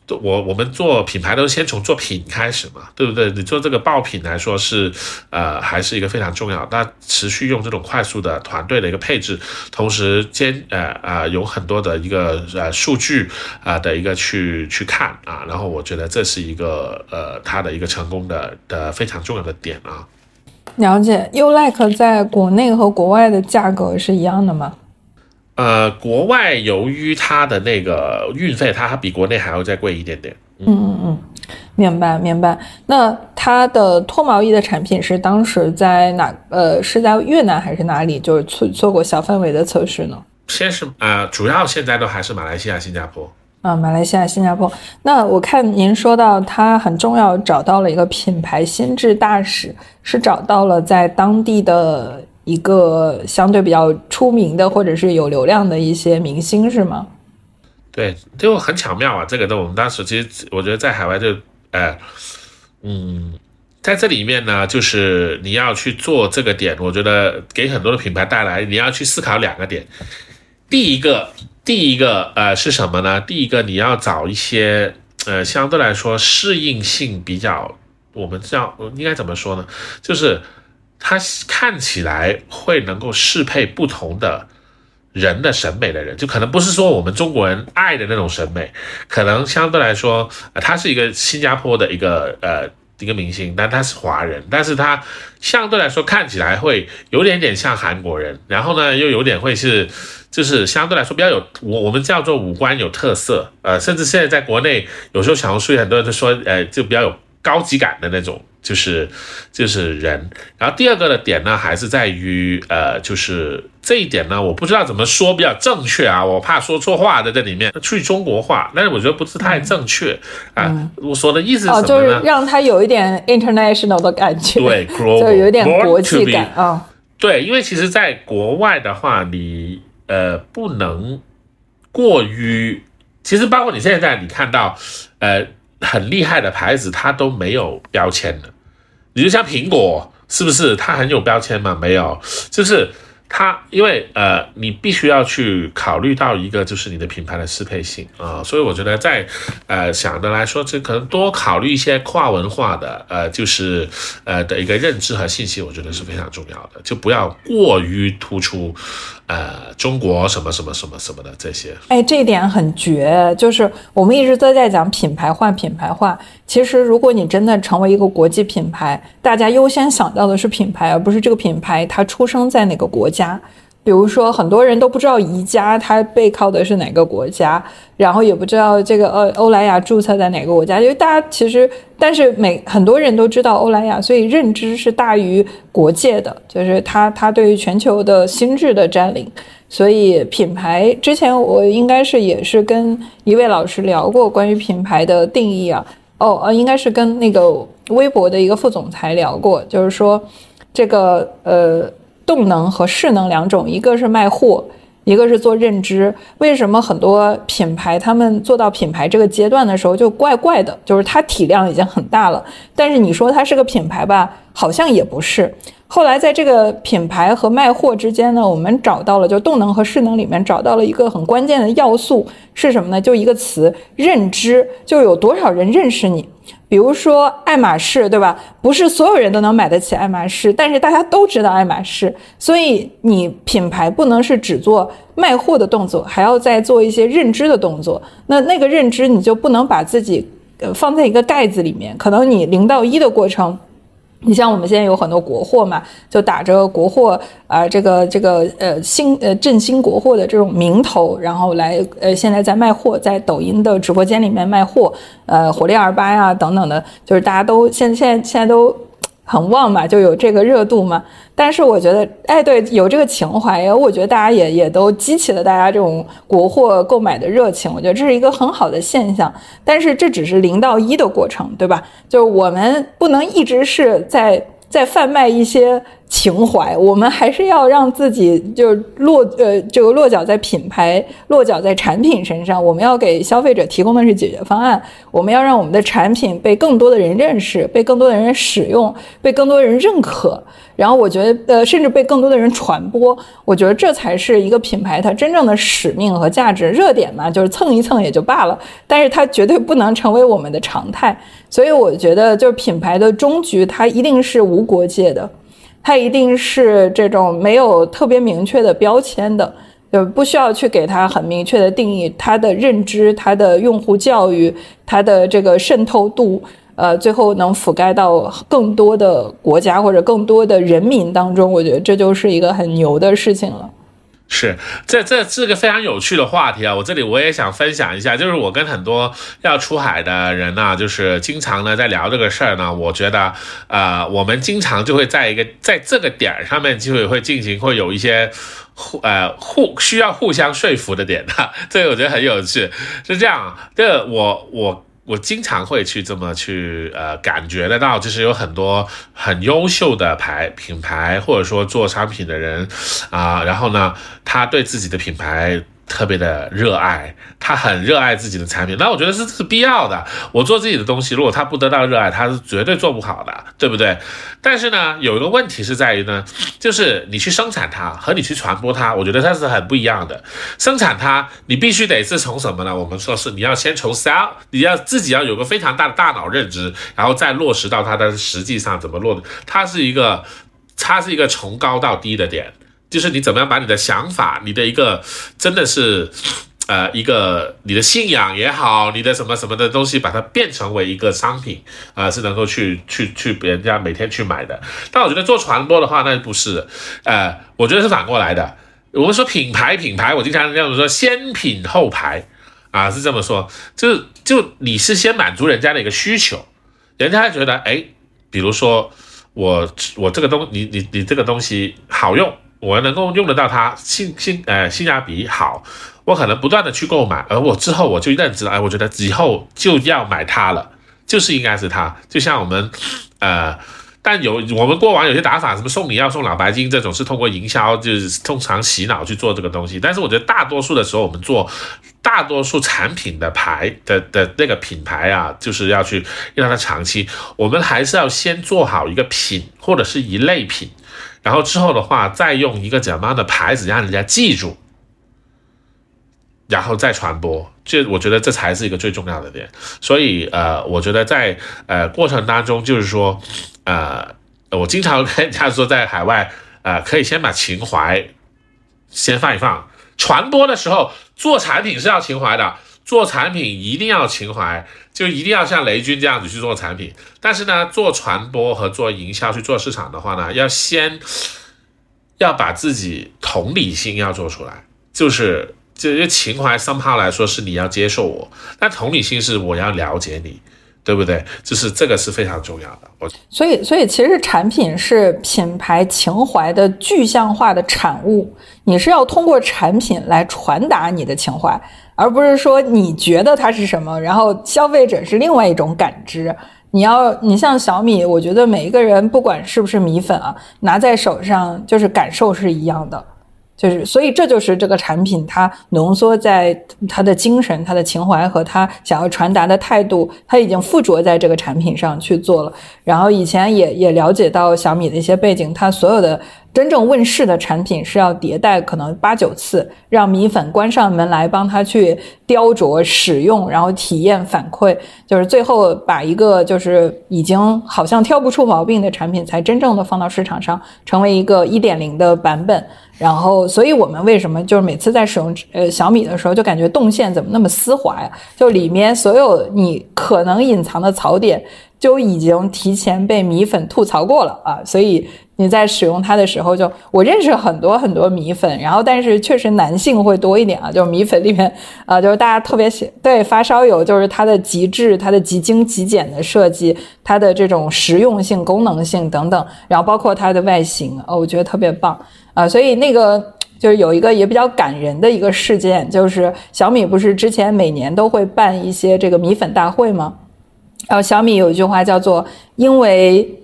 我我们做品牌都是先从做品开始嘛，对不对？你做这个爆品来说是，呃，还是一个非常重要。那持续用这种快速的团队的一个配置，同时兼呃呃有很多的一个呃数据啊的一个去去看啊，然后我觉得这是一个呃它的一个成功的的非常重要的点啊。了解，U Like 在国内和国外的价格是一样的吗？呃，国外由于它的那个运费，它比国内还要再贵一点点。嗯嗯嗯，明白明白。那它的脱毛仪的产品是当时在哪？呃，是在越南还是哪里？就是做做过小范围的测试呢？先是呃，主要现在都还是马来西亚、新加坡。啊，马来西亚、新加坡。那我看您说到它很重要，找到了一个品牌心智大使，是找到了在当地的一个相对比较出名的或者是有流量的一些明星，是吗？对，就很巧妙啊。这个呢我们当时其实我觉得在海外就，呃，嗯，在这里面呢，就是你要去做这个点，我觉得给很多的品牌带来，你要去思考两个点。第一个。第一个呃是什么呢？第一个你要找一些呃相对来说适应性比较，我们叫应该怎么说呢？就是他看起来会能够适配不同的人的审美的人，就可能不是说我们中国人爱的那种审美，可能相对来说，他是一个新加坡的一个呃一个明星，但他是华人，但是他相对来说看起来会有点点像韩国人，然后呢又有点会是。就是相对来说比较有我我们叫做五官有特色，呃，甚至现在在国内有时候小红书很多人都说，呃，就比较有高级感的那种，就是就是人。然后第二个的点呢，还是在于，呃，就是这一点呢，我不知道怎么说比较正确啊，我怕说错话在这里面去中国化，但是我觉得不是太正确啊。我说的意思是什么呢？就是让他有一点 international 的感觉，对，就有点国际感啊。对，因为其实在国外的话，你。呃，不能过于，其实包括你现在你看到，呃，很厉害的牌子，它都没有标签的。你就像苹果，是不是它很有标签吗？没有，就是。它因为呃，你必须要去考虑到一个就是你的品牌的适配性啊，所以我觉得在呃想的来说，这可能多考虑一些跨文化的呃，就是呃的一个认知和信息，我觉得是非常重要的，就不要过于突出呃中国什么什么什么什么的这些。哎，这一点很绝，就是我们一直都在讲品牌化，品牌化。其实如果你真的成为一个国际品牌，大家优先想到的是品牌，而不是这个品牌它出生在哪个国家。比如说很多人都不知道宜家它背靠的是哪个国家，然后也不知道这个呃欧莱雅注册在哪个国家，因为大家其实，但是每很多人都知道欧莱雅，所以认知是大于国界的，就是它它对于全球的心智的占领。所以品牌之前我应该是也是跟一位老师聊过关于品牌的定义啊，哦呃应该是跟那个微博的一个副总裁聊过，就是说这个呃。动能和势能两种，一个是卖货，一个是做认知。为什么很多品牌他们做到品牌这个阶段的时候就怪怪的？就是它体量已经很大了，但是你说它是个品牌吧，好像也不是。后来在这个品牌和卖货之间呢，我们找到了，就动能和势能里面找到了一个很关键的要素是什么呢？就一个词，认知，就有多少人认识你。比如说爱马仕，对吧？不是所有人都能买得起爱马仕，但是大家都知道爱马仕，所以你品牌不能是只做卖货的动作，还要再做一些认知的动作。那那个认知，你就不能把自己呃放在一个盖子里面，可能你零到一的过程。你像我们现在有很多国货嘛，就打着国货啊，这个这个呃新呃振兴国货的这种名头，然后来呃现在在卖货，在抖音的直播间里面卖货，呃火力二八呀等等的，就是大家都现在现在现在都。很旺嘛，就有这个热度嘛。但是我觉得，哎，对，有这个情怀，我觉得大家也也都激起了大家这种国货购买的热情。我觉得这是一个很好的现象。但是这只是零到一的过程，对吧？就是我们不能一直是在。在贩卖一些情怀，我们还是要让自己就落呃这个落脚在品牌，落脚在产品身上。我们要给消费者提供的是解决方案，我们要让我们的产品被更多的人认识，被更多的人使用，被更多的人认可。然后我觉得，呃，甚至被更多的人传播，我觉得这才是一个品牌它真正的使命和价值。热点嘛，就是蹭一蹭也就罢了，但是它绝对不能成为我们的常态。所以我觉得，就是品牌的终局，它一定是无国界的，它一定是这种没有特别明确的标签的，就不需要去给它很明确的定义。它的认知、它的用户教育、它的这个渗透度。呃，最后能覆盖到更多的国家或者更多的人民当中，我觉得这就是一个很牛的事情了。是，这这是个非常有趣的话题啊！我这里我也想分享一下，就是我跟很多要出海的人呢，就是经常呢在聊这个事儿呢。我觉得，呃，我们经常就会在一个在这个点儿上面就会会进行会有一些互呃互需要互相说服的点的，这个我觉得很有趣。是这样，这我我。我经常会去这么去呃感觉得到，就是有很多很优秀的牌品牌或者说做商品的人啊，然后呢，他对自己的品牌。特别的热爱，他很热爱自己的产品，那我觉得是是必要的。我做自己的东西，如果他不得到热爱，他是绝对做不好的，对不对？但是呢，有一个问题是在于呢，就是你去生产它和你去传播它，我觉得它是很不一样的。生产它，你必须得是从什么呢？我们说是你要先从 sell，你要自己要有个非常大的大脑认知，然后再落实到它的实际上怎么落的。它是一个，它是一个从高到低的点。就是你怎么样把你的想法，你的一个真的是，呃，一个你的信仰也好，你的什么什么的东西，把它变成为一个商品，啊，是能够去去去别人家每天去买的。但我觉得做传播的话，那不是，呃，我觉得是反过来的。我们说品牌，品牌，我经常这样子说，先品后牌，啊，是这么说，就是就你是先满足人家的一个需求，人家觉得，哎，比如说我我这个东，你你你这个东西好用。我能够用得到它，性性呃性价比好，我可能不断的去购买，而我之后我就认知了，哎，我觉得以后就要买它了，就是应该是它。就像我们，呃，但有我们过往有些打法，什么送礼要送脑白金这种，是通过营销，就是通常洗脑去做这个东西。但是我觉得大多数的时候，我们做大多数产品的牌的的那个品牌啊，就是要去让它长期，我们还是要先做好一个品或者是一类品。然后之后的话，再用一个怎么样的牌子让人家记住，然后再传播，这我觉得这才是一个最重要的点。所以呃，我觉得在呃过程当中，就是说呃，我经常跟人家说，在海外呃，可以先把情怀先放一放，传播的时候做产品是要情怀的。做产品一定要情怀，就一定要像雷军这样子去做产品。但是呢，做传播和做营销去做市场的话呢，要先要把自己同理心要做出来，就是这些情怀 somehow 来说是你要接受我，但同理心是我要了解你。对不对？就是这个是非常重要的。我所以，所以其实产品是品牌情怀的具象化的产物。你是要通过产品来传达你的情怀，而不是说你觉得它是什么，然后消费者是另外一种感知。你要，你像小米，我觉得每一个人不管是不是米粉啊，拿在手上就是感受是一样的。就是，所以这就是这个产品，它浓缩在它的精神、它的情怀和它想要传达的态度，它已经附着在这个产品上去做了。然后以前也也了解到小米的一些背景，它所有的。真正问世的产品是要迭代，可能八九次，让米粉关上门来帮他去雕琢、使用，然后体验反馈，就是最后把一个就是已经好像挑不出毛病的产品，才真正的放到市场上，成为一个一点零的版本。然后，所以我们为什么就是每次在使用呃小米的时候，就感觉动线怎么那么丝滑呀？就里面所有你可能隐藏的槽点，就已经提前被米粉吐槽过了啊！所以。你在使用它的时候，就我认识很多很多米粉，然后但是确实男性会多一点啊，就是米粉里面啊，就是大家特别喜对发烧友，就是它的极致、它的极精极简的设计、它的这种实用性、功能性等等，然后包括它的外形，哦，我觉得特别棒啊。所以那个就是有一个也比较感人的一个事件，就是小米不是之前每年都会办一些这个米粉大会吗？然后小米有一句话叫做“因为”。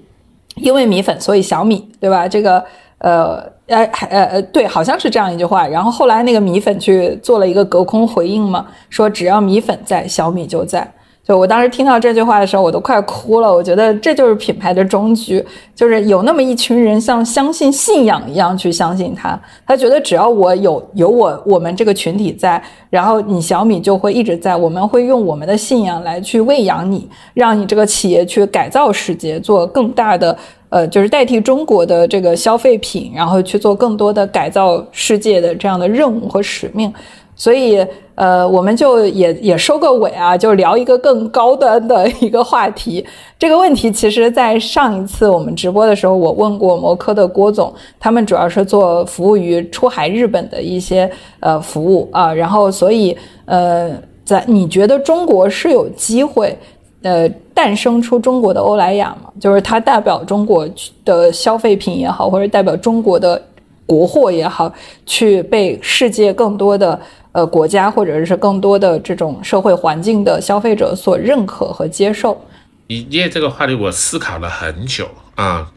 因为米粉，所以小米，对吧？这个，呃，呃，呃，呃，对，好像是这样一句话。然后后来那个米粉去做了一个隔空回应嘛，说只要米粉在，小米就在。就我当时听到这句话的时候，我都快哭了。我觉得这就是品牌的终局，就是有那么一群人像相信信仰一样去相信他。他觉得只要我有有我我们这个群体在，然后你小米就会一直在。我们会用我们的信仰来去喂养你，让你这个企业去改造世界，做更大的呃，就是代替中国的这个消费品，然后去做更多的改造世界的这样的任务和使命。所以，呃，我们就也也收个尾啊，就聊一个更高端的一个话题。这个问题其实，在上一次我们直播的时候，我问过摩科的郭总，他们主要是做服务于出海日本的一些呃服务啊。然后，所以，呃，在你觉得中国是有机会，呃，诞生出中国的欧莱雅吗？就是它代表中国的消费品也好，或者代表中国的国货也好，去被世界更多的。呃，国家或者是更多的这种社会环境的消费者所认可和接受。你因这个话题，我思考了很久啊，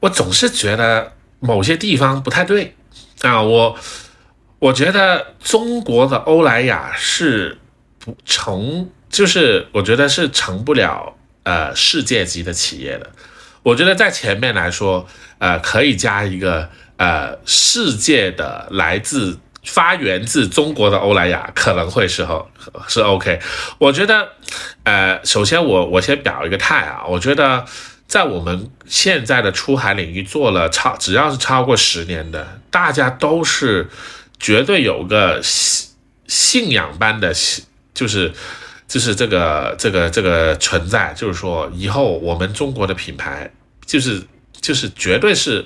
我总是觉得某些地方不太对啊。我我觉得中国的欧莱雅是不成，就是我觉得是成不了呃世界级的企业的。我觉得在前面来说，呃，可以加一个呃世界的来自。发源自中国的欧莱雅可能会是后是 OK，我觉得，呃，首先我我先表一个态啊，我觉得在我们现在的出海领域做了超只要是超过十年的，大家都是绝对有个信信仰般的，就是就是这个这个这个存在，就是说以后我们中国的品牌就是就是绝对是。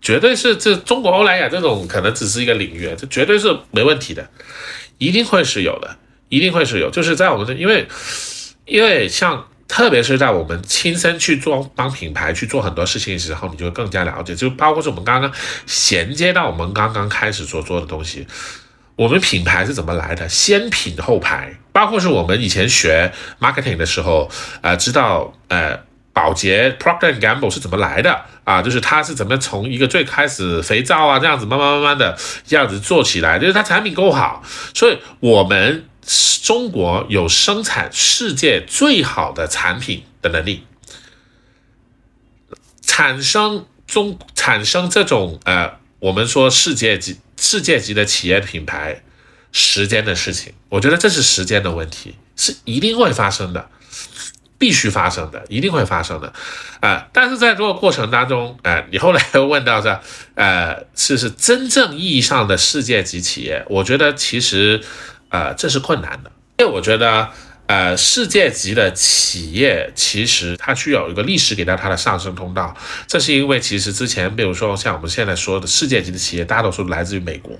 绝对是这中国欧莱雅这种可能只是一个领域，这绝对是没问题的，一定会是有的，一定会是有。就是在我们这，因为因为像特别是在我们亲身去做帮品牌去做很多事情的时候，你就会更加了解。就包括是我们刚刚衔接到我们刚刚开始所做的东西，我们品牌是怎么来的？先品后牌，包括是我们以前学 marketing 的时候，呃，知道呃，保洁 Procter Gamble 是怎么来的。啊，就是它是怎么从一个最开始肥皂啊这样子慢慢慢慢的这样子做起来，就是它产品够好，所以我们中国有生产世界最好的产品的能力，产生中产生这种呃，我们说世界级世界级的企业品牌，时间的事情，我觉得这是时间的问题，是一定会发生的。必须发生的，一定会发生的，啊！但是在这个过程当中，呃，你后来又问到这，呃，是是真正意义上的世界级企业，我觉得其实，呃，这是困难的，因为我觉得，呃，世界级的企业其实它需要有一个历史给到它的上升通道，这是因为其实之前，比如说像我们现在说的世界级的企业，大多数来自于美国。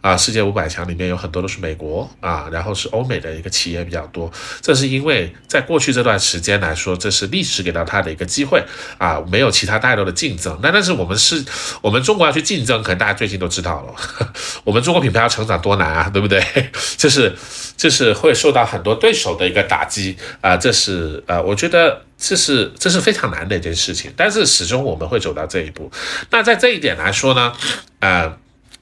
啊，世界五百强里面有很多都是美国啊，然后是欧美的一个企业比较多。这是因为在过去这段时间来说，这是历史给到他的一个机会啊，没有其他太多的竞争。那但是我们是，我们中国要去竞争，可能大家最近都知道了，我们中国品牌要成长多难啊，对不对？就是就是会受到很多对手的一个打击啊，这是呃，我觉得这是这是非常难的一件事情。但是始终我们会走到这一步。那在这一点来说呢，呃。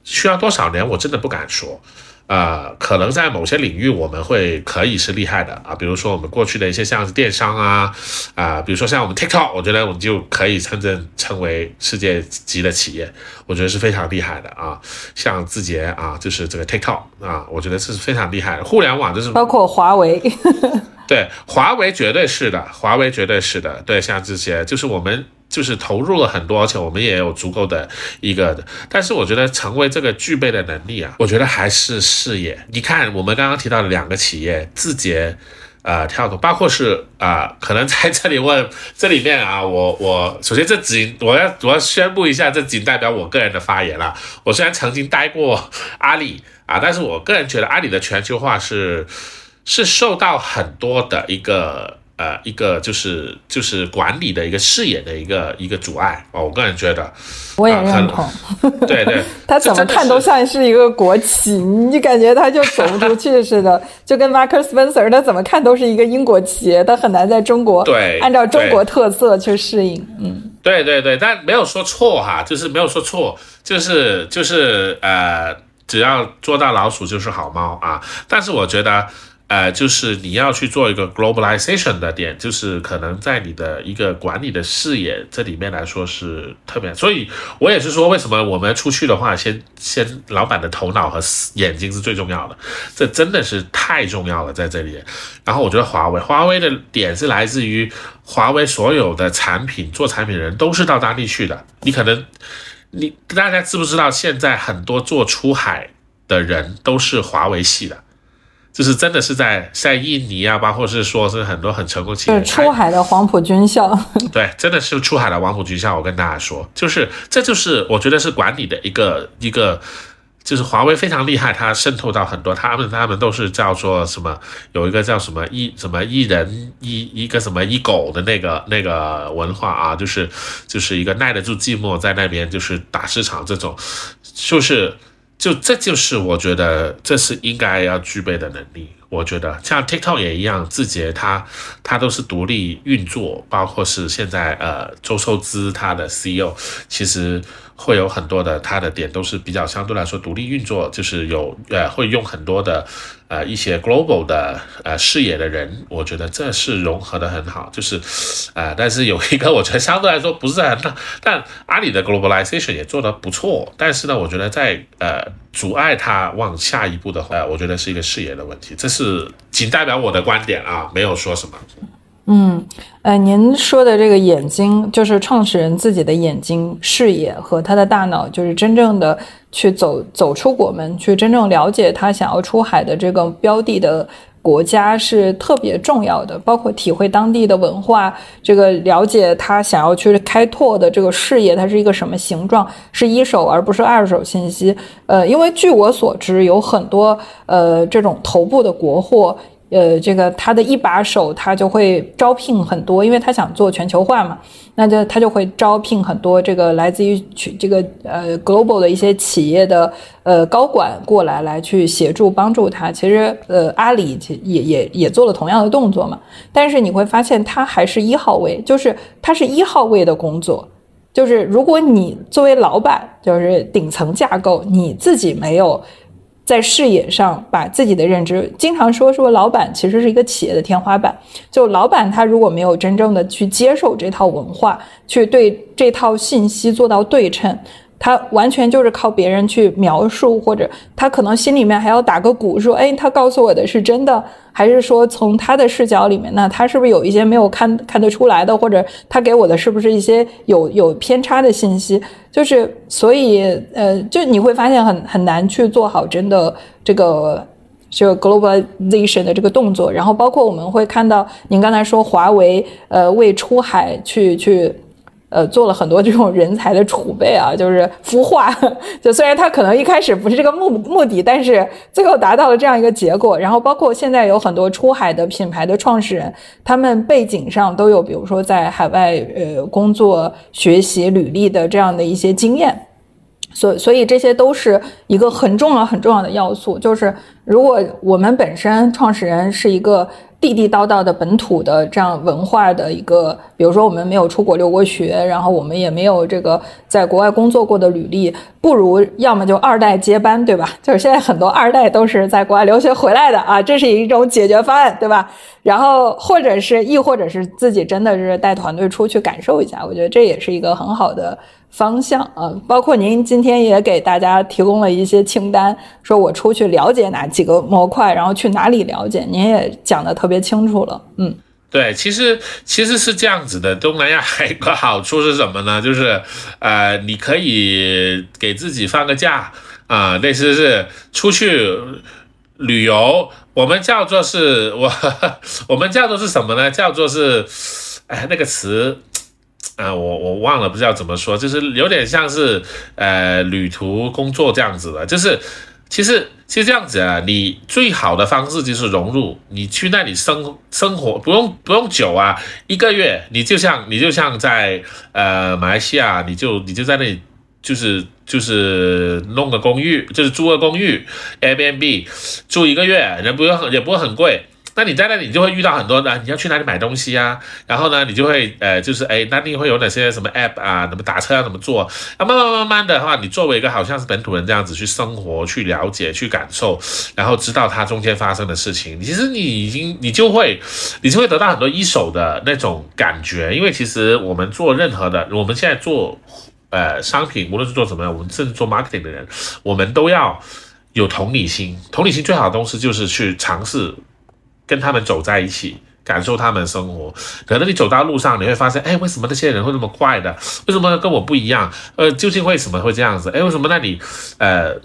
需要多少年，我真的不敢说，呃，可能在某些领域我们会可以是厉害的啊，比如说我们过去的一些像是电商啊，啊，比如说像我们 TikTok，我觉得我们就可以真正称为世界级的企业，我觉得是非常厉害的啊。像字节啊，就是这个 TikTok 啊，我觉得这是非常厉害的。互联网就是包括华为，对，华为绝对是的，华为绝对是的，对，像这些就是我们。就是投入了很多，而且我们也有足够的一个的，但是我觉得成为这个具备的能力啊，我觉得还是事业。你看我们刚刚提到的两个企业，字节，呃，跳动，包括是啊，可能在这里问这里面啊，我我首先这仅我要我要宣布一下，这仅代表我个人的发言了。我虽然曾经待过阿里啊，但是我个人觉得阿里的全球化是是受到很多的一个。呃，一个就是就是管理的一个视野的一个一个阻碍哦，我个人觉得，我也认同。对对，他怎么看都像是一个国企，你感觉他就走不出去似的，就跟 Marcus Spencer，他怎么看都是一个英国企业，他很难在中国对按照中国特色去适应。嗯，对对对，但没有说错哈，就是没有说错，就是就是呃，只要捉到老鼠就是好猫啊，但是我觉得。呃，就是你要去做一个 globalization 的点，就是可能在你的一个管理的视野这里面来说是特别，所以我也是说，为什么我们出去的话，先先老板的头脑和眼睛是最重要的，这真的是太重要了在这里。然后我觉得华为，华为的点是来自于华为所有的产品做产品的人都是到当地去的，你可能你大家知不知道，现在很多做出海。的人都是华为系的，就是真的是在在印尼啊，包括是说是很多很成功企业，是出海的黄埔军校。对，真的是出海的黄埔军校。我跟大家说，就是这就是我觉得是管理的一个一个。就是华为非常厉害，它渗透到很多，他们他们都是叫做什么？有一个叫什么一什么一人一一个什么一狗的那个那个文化啊，就是就是一个耐得住寂寞，在那边就是打市场这种，就是就这就是我觉得这是应该要具备的能力。我觉得像 TikTok 也一样，字节它它都是独立运作，包括是现在呃周受资他的 CEO 其实。会有很多的，他的点都是比较相对来说独立运作，就是有呃会用很多的呃一些 global 的呃视野的人，我觉得这是融合的很好，就是呃但是有一个我觉得相对来说不是很大，但阿里的 globalization 也做得不错，但是呢，我觉得在呃阻碍它往下一步的话，我觉得是一个视野的问题，这是仅代表我的观点啊，没有说什么。嗯，呃，您说的这个眼睛，就是创始人自己的眼睛视野和他的大脑，就是真正的去走走出国门，去真正了解他想要出海的这个标的的国家是特别重要的，包括体会当地的文化，这个了解他想要去开拓的这个事业，它是一个什么形状，是一手而不是二手信息。呃，因为据我所知，有很多呃这种头部的国货。呃，这个他的一把手，他就会招聘很多，因为他想做全球化嘛，那就他就会招聘很多这个来自于去这个呃 global 的一些企业的呃高管过来，来去协助帮助他。其实呃，阿里也也也做了同样的动作嘛，但是你会发现他还是一号位，就是他是一号位的工作，就是如果你作为老板，就是顶层架构，你自己没有。在视野上，把自己的认知，经常说说老板其实是一个企业的天花板。就老板他如果没有真正的去接受这套文化，去对这套信息做到对称。他完全就是靠别人去描述，或者他可能心里面还要打个鼓，说，哎，他告诉我的是真的，还是说从他的视角里面，那他是不是有一些没有看看得出来的，或者他给我的是不是一些有有偏差的信息？就是所以，呃，就你会发现很很难去做好真的这个就 globalization 的这个动作。然后包括我们会看到，您刚才说华为，呃，为出海去去。呃，做了很多这种人才的储备啊，就是孵化。就虽然他可能一开始不是这个目目的，但是最后达到了这样一个结果。然后包括现在有很多出海的品牌的创始人，他们背景上都有，比如说在海外呃工作、学习、履历的这样的一些经验。所所以这些都是一个很重要很重要的要素。就是如果我们本身创始人是一个。地地道道的本土的这样文化的一个，比如说我们没有出国留过学，然后我们也没有这个在国外工作过的履历，不如要么就二代接班，对吧？就是现在很多二代都是在国外留学回来的啊，这是一种解决方案，对吧？然后或者是亦或者是自己真的是带团队出去感受一下，我觉得这也是一个很好的。方向啊，包括您今天也给大家提供了一些清单，说我出去了解哪几个模块，然后去哪里了解，您也讲的特别清楚了。嗯，对，其实其实是这样子的。东南亚还有个好处是什么呢？就是呃，你可以给自己放个假啊，类似是出去旅游，我们叫做是我 我们叫做是什么呢？叫做是哎那个词。啊，我我忘了，不知道怎么说，就是有点像是呃旅途工作这样子的，就是其实其实这样子啊，你最好的方式就是融入，你去那里生生活，不用不用久啊，一个月，你就像你就像在呃马来西亚，你就你就在那里，就是就是弄个公寓，就是租个公寓，Airbnb 住一个月，人不用也不会很贵。那你在那里，你就会遇到很多的，你要去哪里买东西啊？然后呢，你就会呃，就是哎，那你会有哪些什么 app 啊？怎么打车要怎么做？啊，慢慢慢慢的话，你作为一个好像是本土人这样子去生活、去了解、去感受，然后知道它中间发生的事情，其实你已经你就会，你就会得到很多一手的那种感觉。因为其实我们做任何的，我们现在做呃商品，无论是做什么，我们甚至做 marketing 的人，我们都要有同理心。同理心最好的东西就是去尝试。跟他们走在一起，感受他们生活。可能你走到路上，你会发现，哎，为什么那些人会那么怪的？为什么跟我不一样？呃，究竟为什么会这样子？哎，为什么那里，呃，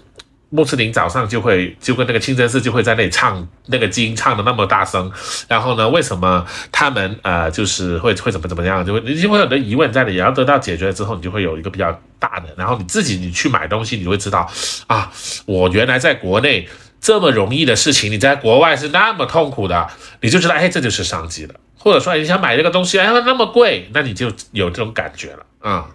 穆斯林早上就会就跟那个清真寺就会在那里唱那个经，唱的那么大声，然后呢，为什么他们呃就是会会怎么怎么样，就会你就会有的疑问在里，然后得到解决之后，你就会有一个比较大的，然后你自己你去买东西，你会知道啊，我原来在国内这么容易的事情，你在国外是那么痛苦的，你就知道哎，这就是商机了。或者说你想买这个东西，哎，那么贵，那你就有这种感觉了啊。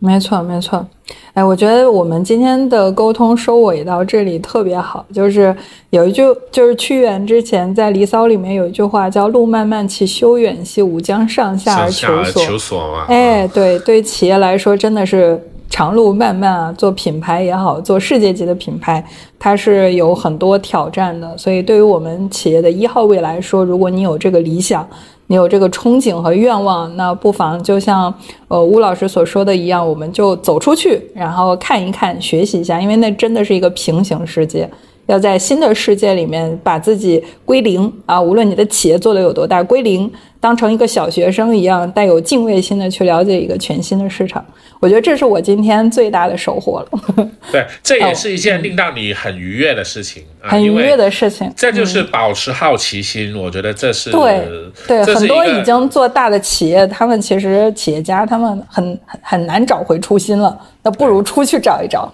没错，没错。哎，我觉得我们今天的沟通收尾到这里特别好，就是有一句，就是屈原之前在《离骚》里面有一句话叫“路漫漫其修远兮，吾将上下而求索”。求索嘛。哎，对，对企业来说真的是长路漫漫啊，做品牌也好，做世界级的品牌，它是有很多挑战的。所以，对于我们企业的一号位来说，如果你有这个理想，你有这个憧憬和愿望，那不妨就像呃吴老师所说的一样，我们就走出去，然后看一看，学习一下，因为那真的是一个平行世界。要在新的世界里面把自己归零啊，无论你的企业做的有多大，归零，当成一个小学生一样，带有敬畏心的去了解一个全新的市场。我觉得这是我今天最大的收获了。对，这也是一件令到你很愉悦的事情，很愉悦的事情。这就是保持好奇心，我觉得这是对对。很多已经做大的企业，他们其实企业家他们很很很难找回初心了，那不如出去找一找。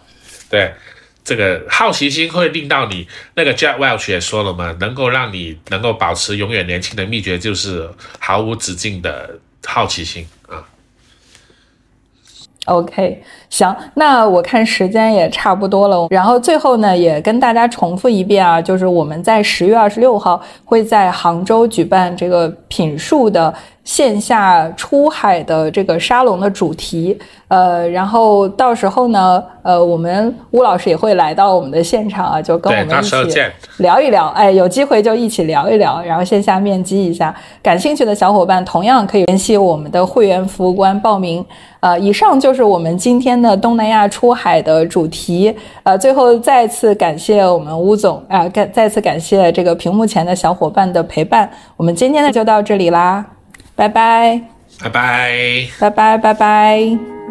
对。这个好奇心会令到你，那个 Jack Welch 也说了嘛，能够让你能够保持永远年轻的秘诀就是毫无止境的好奇心啊。OK。行，那我看时间也差不多了，然后最后呢，也跟大家重复一遍啊，就是我们在十月二十六号会在杭州举办这个品树的线下出海的这个沙龙的主题，呃，然后到时候呢，呃，我们吴老师也会来到我们的现场啊，就跟我们一起聊一聊，哎，有机会就一起聊一聊，然后线下面基一下，感兴趣的小伙伴同样可以联系我们的会员服务官报名。呃，以上就是我们今天。的东南亚出海的主题，呃，最后再次感谢我们吴总啊，感再次感谢这个屏幕前的小伙伴的陪伴，我们今天呢就到这里啦，拜拜，拜拜，拜拜，拜拜。